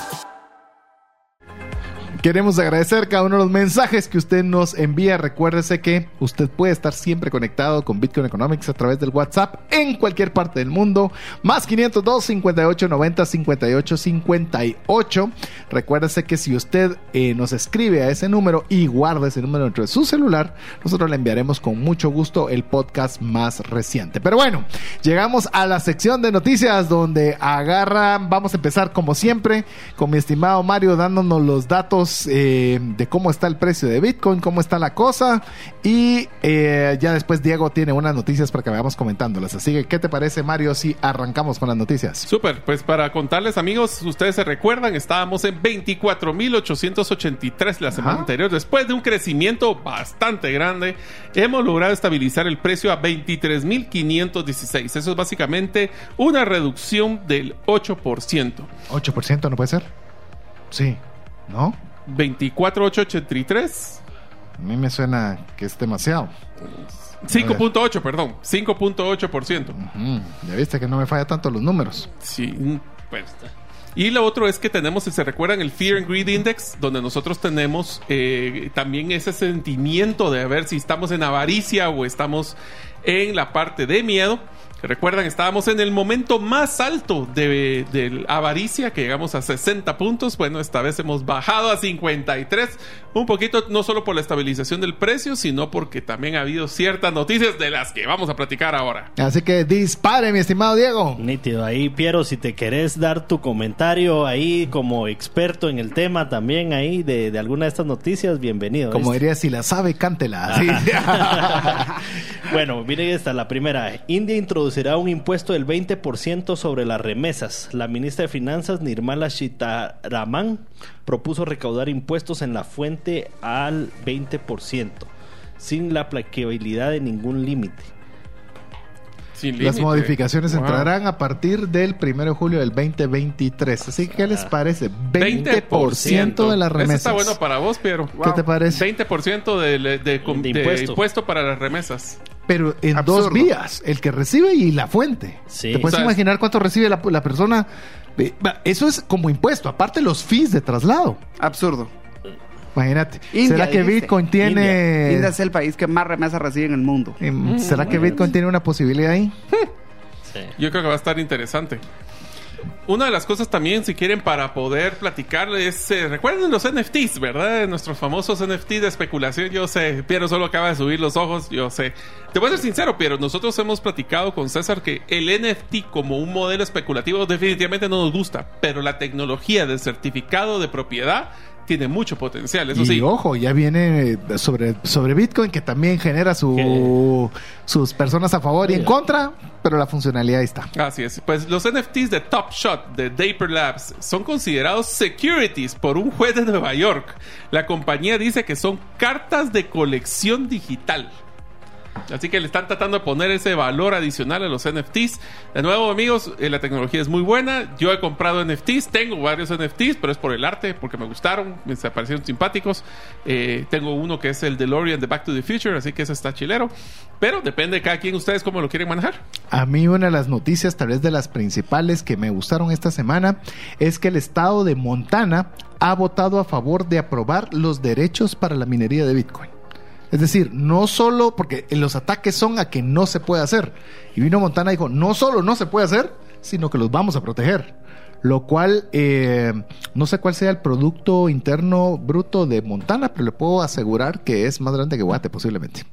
Queremos agradecer cada uno de los mensajes que usted nos envía. Recuérdese que usted puede estar siempre conectado con Bitcoin Economics a través del WhatsApp en cualquier parte del mundo. Más 502 58 90 58 58. Recuérdese que si usted eh, nos escribe a ese número y guarda ese número dentro de su celular, nosotros le enviaremos con mucho gusto el podcast más reciente. Pero bueno, llegamos a la sección de noticias donde agarran, vamos a empezar como siempre con mi estimado Mario dándonos los datos eh, de cómo está el precio de Bitcoin, cómo está la cosa y eh, ya después Diego tiene unas noticias para que vayamos comentándolas. Así que, ¿qué te parece Mario si arrancamos con las noticias? Super, pues para contarles amigos, ustedes se recuerdan, estábamos en 24.883 la semana Ajá. anterior. Después de un crecimiento bastante grande, hemos logrado estabilizar el precio a 23.516. Eso es básicamente una reducción del 8%. 8% no puede ser. Sí, ¿no? 24.883. A mí me suena que es demasiado. 5.8, perdón, 5.8%. Mm, ya viste que no me falla tanto los números. Sí, pues. Y lo otro es que tenemos, si se recuerdan, el Fear and Greed Index, donde nosotros tenemos eh, también ese sentimiento de ver si estamos en avaricia o estamos en la parte de miedo. Recuerdan, estábamos en el momento más alto de, de avaricia, que llegamos a 60 puntos. Bueno, esta vez hemos bajado a 53. Un poquito, no solo por la estabilización del precio, sino porque también ha habido ciertas noticias de las que vamos a platicar ahora. Así que dispare, mi estimado Diego. Nítido. Ahí, Piero, si te querés dar tu comentario ahí como experto en el tema también ahí de, de alguna de estas noticias, bienvenido. Como ¿viste? diría, si la sabe, cántela. Sí. bueno, miren esta, la primera. India introducirá un impuesto del 20% sobre las remesas. La ministra de Finanzas, Nirmala Sitaraman, propuso recaudar impuestos en la fuente al 20%, sin la aplicabilidad de ningún límite. Las modificaciones Wow. entrarán a partir del 1 de julio del 2023. Así que, ¿qué les parece? 20% de las Eso remesas. está bueno para vos, Piero. ¿Qué te parece? 20% de, de, De de impuesto. impuesto para las remesas. Pero en Absurdo. dos vías, el que recibe y la fuente. Sí. ¿Te puedes O sea, imaginar cuánto recibe la, la persona? Eso es como impuesto, aparte los fees de traslado. Absurdo. Imagínate. India, ¿Será que dijiste. Bitcoin tiene... India es el país que más remesas recibe en el mundo. Em, ¿Será que Bitcoin tiene una posibilidad ahí? Sí. Yo creo que va a estar interesante. Una de las cosas también, si quieren, para poder platicar es, eh, recuerden los NFTs, ¿verdad? Nuestros famosos NFTs de especulación. Yo sé, Piero solo acaba de subir los ojos, yo sé. Te voy a ser sincero, Piero, nosotros hemos platicado con César que el NFT como un modelo especulativo definitivamente no nos gusta, pero la tecnología del certificado de propiedad tiene mucho potencial, eso y sí. ojo, ya viene sobre, sobre Bitcoin que también genera su, sus personas a favor y en contra, pero la funcionalidad ahí está. Así es. Pues los NFTs de Top Shot de Dapper Labs son considerados securities por un juez de Nueva York. La compañía dice que son cartas de colección digital. Así que le están tratando de poner ese valor adicional a los NFTs. De nuevo, amigos, eh, la tecnología es muy buena. Yo he comprado NFTs, tengo varios NFTs, pero es por el arte, porque me gustaron, me parecieron simpáticos. Eh, tengo uno que es el DeLorean de Back to the Future, así que ese está chilero. Pero depende de cada quien ustedes cómo lo quieren manejar. A mí una de las noticias, tal vez de las principales que me gustaron esta semana, es que el estado de Montana ha votado a favor de aprobar los derechos para la minería de Bitcoin. Es decir, no solo porque los ataques son a que no se puede hacer. Y vino Montana y dijo, no solo no se puede hacer, sino que los vamos a proteger. Lo cual, eh, no sé cuál sea el Producto Interno Bruto de Montana, pero le puedo asegurar que es más grande que Guate posiblemente.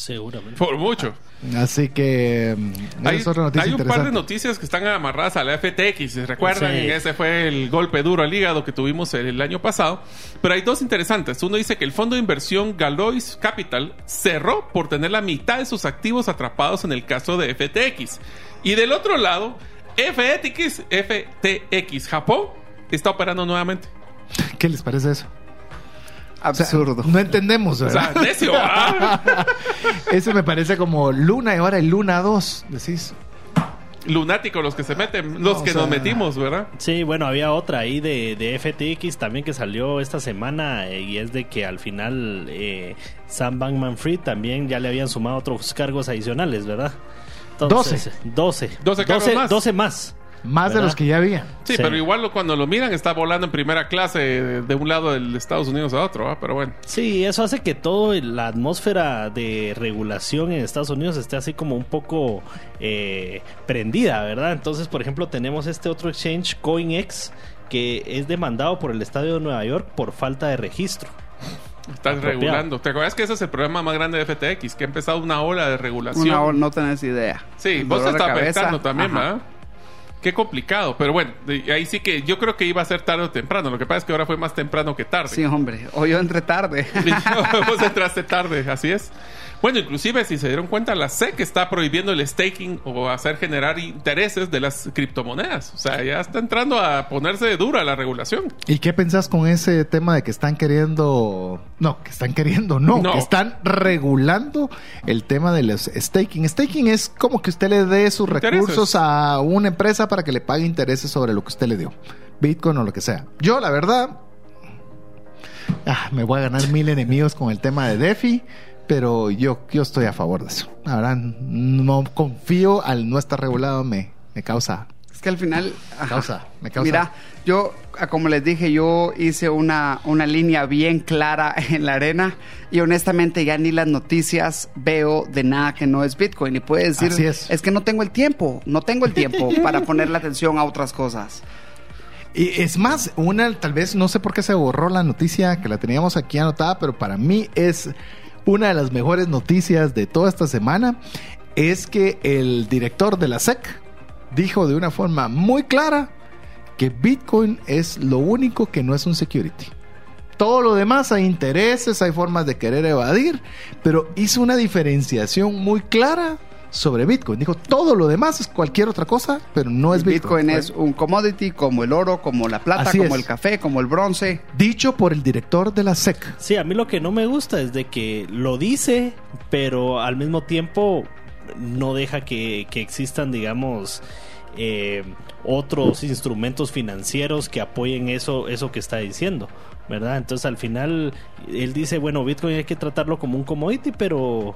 Seguramente. Por mucho. Así que mm, Hay, es otra noticia hay un par de noticias que están amarradas a la FTX. ¿se ¿Recuerdan? Sí. Ese fue el golpe duro al hígado que tuvimos el, el año pasado. Pero hay dos interesantes. Uno dice que el fondo de inversión Galois Capital cerró por tener la mitad de sus activos atrapados en el caso de FTX. Y del otro lado, FTX, FTX Japón está operando nuevamente. ¿Qué les parece eso? O sea, Absurdo. no entendemos, O sea, ¿verdad? necio. Eso me parece como Luna y ahora el Luna 2. Decís. Lunáticos los que se meten, los No, que o sea- nos metimos, ¿verdad? Sí, bueno, había otra ahí de, de FTX también que salió esta semana eh, y es de que al final eh, Sam Bankman Fried también ya le habían sumado otros cargos adicionales, ¿verdad? 12. 12. 12 cargos más. 12 más. Más de los que ya había. Sí, Sí. pero igual lo- cuando lo miran está volando en primera clase de, de un lado de Estados Unidos a otro, ¿ah? pero bueno. Sí, eso hace que toda la atmósfera de regulación en Estados Unidos esté así como un poco eh, prendida, ¿verdad? Entonces, por ejemplo, tenemos este otro exchange, CoinEx, que es demandado por el Estadio de Nueva York por falta de registro. Estás Apropiado. regulando. ¿Te acuerdas que ese es el problema más grande de FTX? Que ha empezado una ola de regulación. Una hora no tenés idea. Sí, El vos estás pensando también, ajá. ¿verdad? Qué complicado. Pero bueno, ahí sí que yo creo que iba a ser tarde o temprano. Lo que pasa es que ahora fue más temprano que tarde. Sí, hombre. O yo entré tarde. Vos entraste tarde, así es. Bueno, inclusive si se dieron cuenta, la SEC está prohibiendo el staking o hacer generar intereses de las criptomonedas. O sea, ya está entrando a ponerse dura la regulación. ¿Y qué pensás con ese tema de que están queriendo... No, que están queriendo, no, No. que están regulando el tema de los staking. Staking es como que usted le dé sus Intereses. recursos a una empresa para que le pague intereses sobre lo que usted le dio. Bitcoin o lo que sea. Yo, la verdad, ah, me voy a ganar mil enemigos con el tema de DeFi, pero yo, yo estoy a favor de eso. La verdad, no confío al no estar regulado, me, me causa... Es que al final... ajá. Causa, me causa. Mira, yo, como les dije, yo hice una, una línea bien clara en la arena y honestamente ya ni las noticias veo de nada que no es Bitcoin. Y puede decir, Así es. que no tengo el tiempo, no tengo el tiempo para ponerle atención a otras cosas. Y es más, una, tal vez, no sé por qué se borró la noticia que la teníamos aquí anotada, pero para mí es una de las mejores noticias de toda esta semana. Es que el director de la SEC dijo de una forma muy clara que Bitcoin es lo único que no es un security. Todo lo demás hay intereses, hay formas de querer evadir, pero hizo una diferenciación muy clara sobre Bitcoin. Dijo, todo lo demás es cualquier otra cosa, pero no es Bitcoin. Bitcoin es un commodity como el oro, como la plata, Así como es. el café, como el bronce. Dicho por el director de la SEC. Sí, a mí lo que no me gusta es de que lo dice, pero al mismo tiempo no deja que, que existan, digamos, eh, otros instrumentos financieros que apoyen eso, eso que está diciendo, ¿verdad? Entonces al final él dice, bueno, Bitcoin hay que tratarlo como un commodity, pero...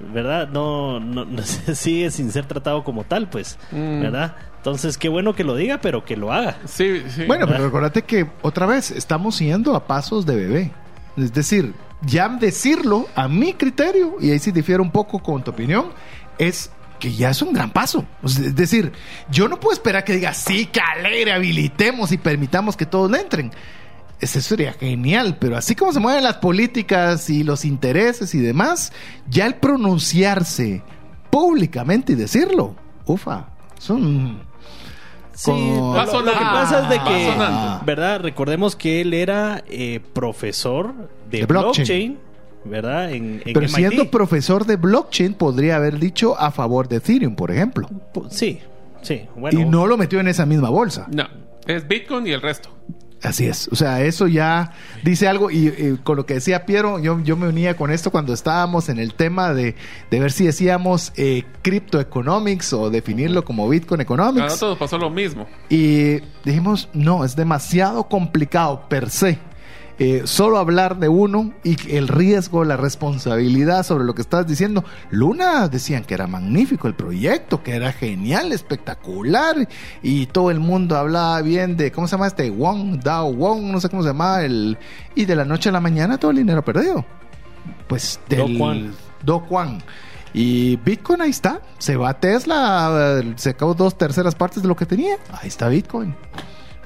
¿Verdad? No, no, no sigue sin ser tratado como tal, pues, Mm. ¿verdad? Entonces, qué bueno que lo diga, pero que lo haga. Sí, sí. Bueno, pero recordate que otra vez estamos yendo a pasos de bebé. Es decir, ya decirlo a mi criterio, y ahí sí difiero un poco con tu opinión, es que ya es un gran paso. Es decir, yo no puedo esperar que diga, sí, que alegre, habilitemos y permitamos que todos le entren. Eso sería genial, pero así como se mueven las políticas y los intereses y demás, ya el pronunciarse públicamente y decirlo, ufa, son... Sí, Como- lo, Va lo sonando. que pasa es de Va que. ¿verdad? Recordemos que él era eh, profesor de, De blockchain. blockchain. ¿verdad? En, en Pero MIT. siendo profesor de blockchain, podría haber dicho a favor de Ethereum, por ejemplo. Sí, sí. Bueno, Y no lo metió en esa misma bolsa. No, es Bitcoin y el resto. Así es. O sea, eso ya dice algo. Y, y con lo que decía Piero, yo, yo me unía con esto cuando estábamos en el tema de, de ver si decíamos eh, Crypto Economics o definirlo como Bitcoin A Economics. nosotros nos pasó lo mismo. Y dijimos, no, es demasiado complicado per se. Eh, solo hablar de uno y el riesgo, la responsabilidad sobre lo que estás diciendo. Luna decían que era magnífico el proyecto, que era genial, espectacular. Y todo el mundo hablaba bien de, ¿cómo se llama este? Wong, Dao Wong, no sé cómo se llama. El, y de la noche a la mañana todo el dinero perdido. Pues del Do Kwon. Do Kwon. Y Bitcoin ahí está. Se va a Tesla, eh, se acabó dos terceras partes de lo que tenía. Ahí está Bitcoin.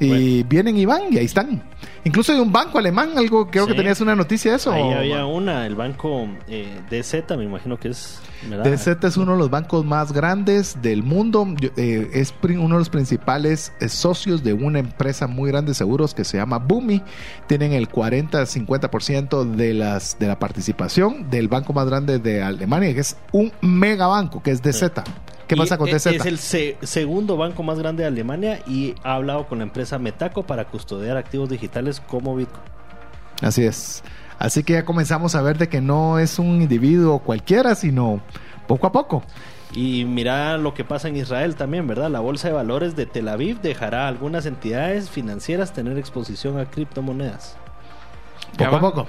Y vienen y van y ahí están. Incluso hay un banco alemán, algo creo que tenías una noticia de eso. Ahí había una, el banco eh, DZ, me imagino que es. ¿verdad? DZ es uno de los bancos más grandes del mundo. Eh, es uno de los principales eh, socios de una empresa muy grande de seguros que se llama Boomi. Tienen el 40-50% de, las, de la participación del banco más grande de Alemania, que es un megabanco, que es DZ. ¿Qué Y pasa con e- DZ? Es el se- segundo banco más grande de Alemania y ha hablado con la empresa Metaco para custodiar activos digitales como Bitcoin. Así es. Así que ya comenzamos a ver de que no es un individuo cualquiera, sino poco a poco. Y mira lo que pasa en Israel también, ¿verdad? La Bolsa de Valores de Tel Aviv dejará a algunas entidades financieras tener exposición a criptomonedas. Poco a poco.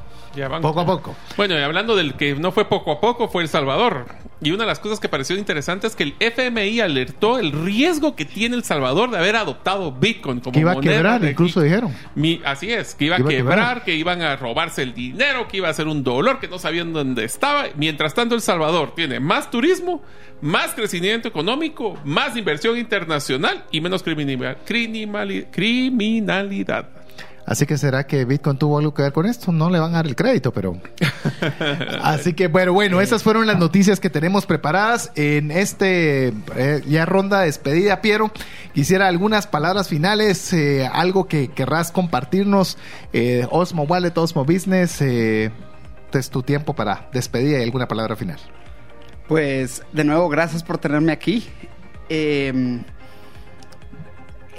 Poco a poco. Bueno, y hablando del que no fue poco a poco, fue El Salvador. Y una de las cosas que pareció interesante es que el FMI alertó el riesgo que tiene El Salvador de haber adoptado Bitcoin como Que iba a moneda quebrar, de- incluso dijeron. Mi- así es, que iba a Iba a quebrar, quebrar. que iban a robarse el dinero, que iba a ser un dolor, que no sabían dónde estaba. Mientras tanto, El Salvador tiene más turismo, más crecimiento económico, más inversión internacional y menos criminal- criminali- criminalidad. Así que será que Bitcoin tuvo algo que ver con esto. No le van a dar el crédito, pero. Así que, bueno, bueno, esas fueron las noticias que tenemos preparadas en este eh, ya ronda de despedida, Piero. Quisiera algunas palabras finales, eh, algo que querrás compartirnos. Eh, Osmo Wallet, Osmo Business. Eh, este es tu tiempo para despedida y alguna palabra final. Pues de nuevo, gracias por tenerme aquí. Eh,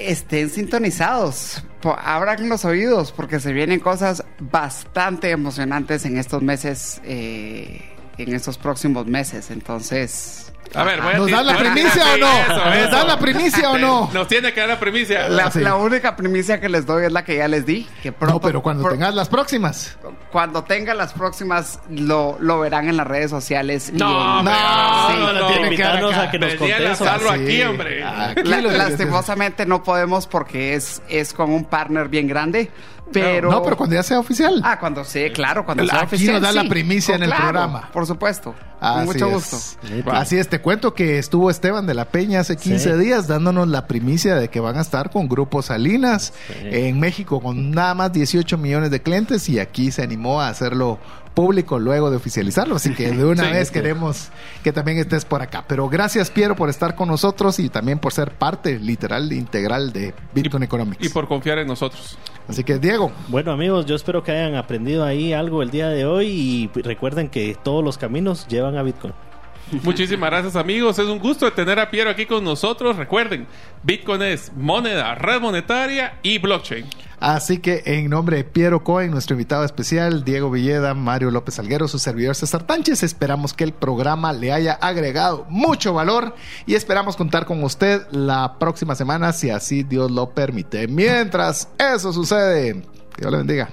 estén sintonizados, abran los oídos porque se vienen cosas bastante emocionantes en estos meses, eh, en estos próximos meses. Entonces, A ver, voy a ¿Nos dan la a primicia o no? Eso, ¿Nos dan la primicia o no? Nos tiene que dar la primicia. la, sí. la única primicia que les doy es la que ya les di. Que pronto, no, pero cuando tengas las próximas. cuando tenga las próximas lo, lo verán en las redes sociales. y No, en- No, Sí, no, no, tiene que a que nos a contes. Sí. aquí, hombre. Aquí La- lastimosamente no podemos porque es, es con un partner bien grande. Pero. No, pero cuando ya sea oficial. Ah, cuando sí, claro, cuando sea Aquí oficial. nos da la primicia Oh, en el claro, programa. Por supuesto. Así Con mucho es. gusto. Así es, te cuento que estuvo Esteban de la Peña hace 15 Sí. días dándonos la primicia de que van a estar con Grupo Salinas en México con nada más 18 millones de clientes y aquí se animó a hacerlo público luego de oficializarlo. Así que de una Sí, vez queremos que también estés por acá. Pero gracias, Piero, por estar con nosotros y también por ser parte literal, integral de Bitcoin Economics. Y por confiar en nosotros. Así que, Diego, Bueno amigos, yo espero que hayan aprendido ahí algo el día de hoy y recuerden que todos los caminos llevan a Bitcoin. Muchísimas gracias amigos, es un gusto tener a Piero aquí con nosotros. Recuerden, Bitcoin es moneda, red monetaria y blockchain. Así que en nombre de Piero Cohen, nuestro invitado especial, Diego Villeda, Mario López Alguero, su servidor César Tánchez, esperamos que el programa le haya agregado mucho valor y esperamos contar con usted la próxima semana si así Dios lo permite. Mientras eso sucede, Dios le bendiga.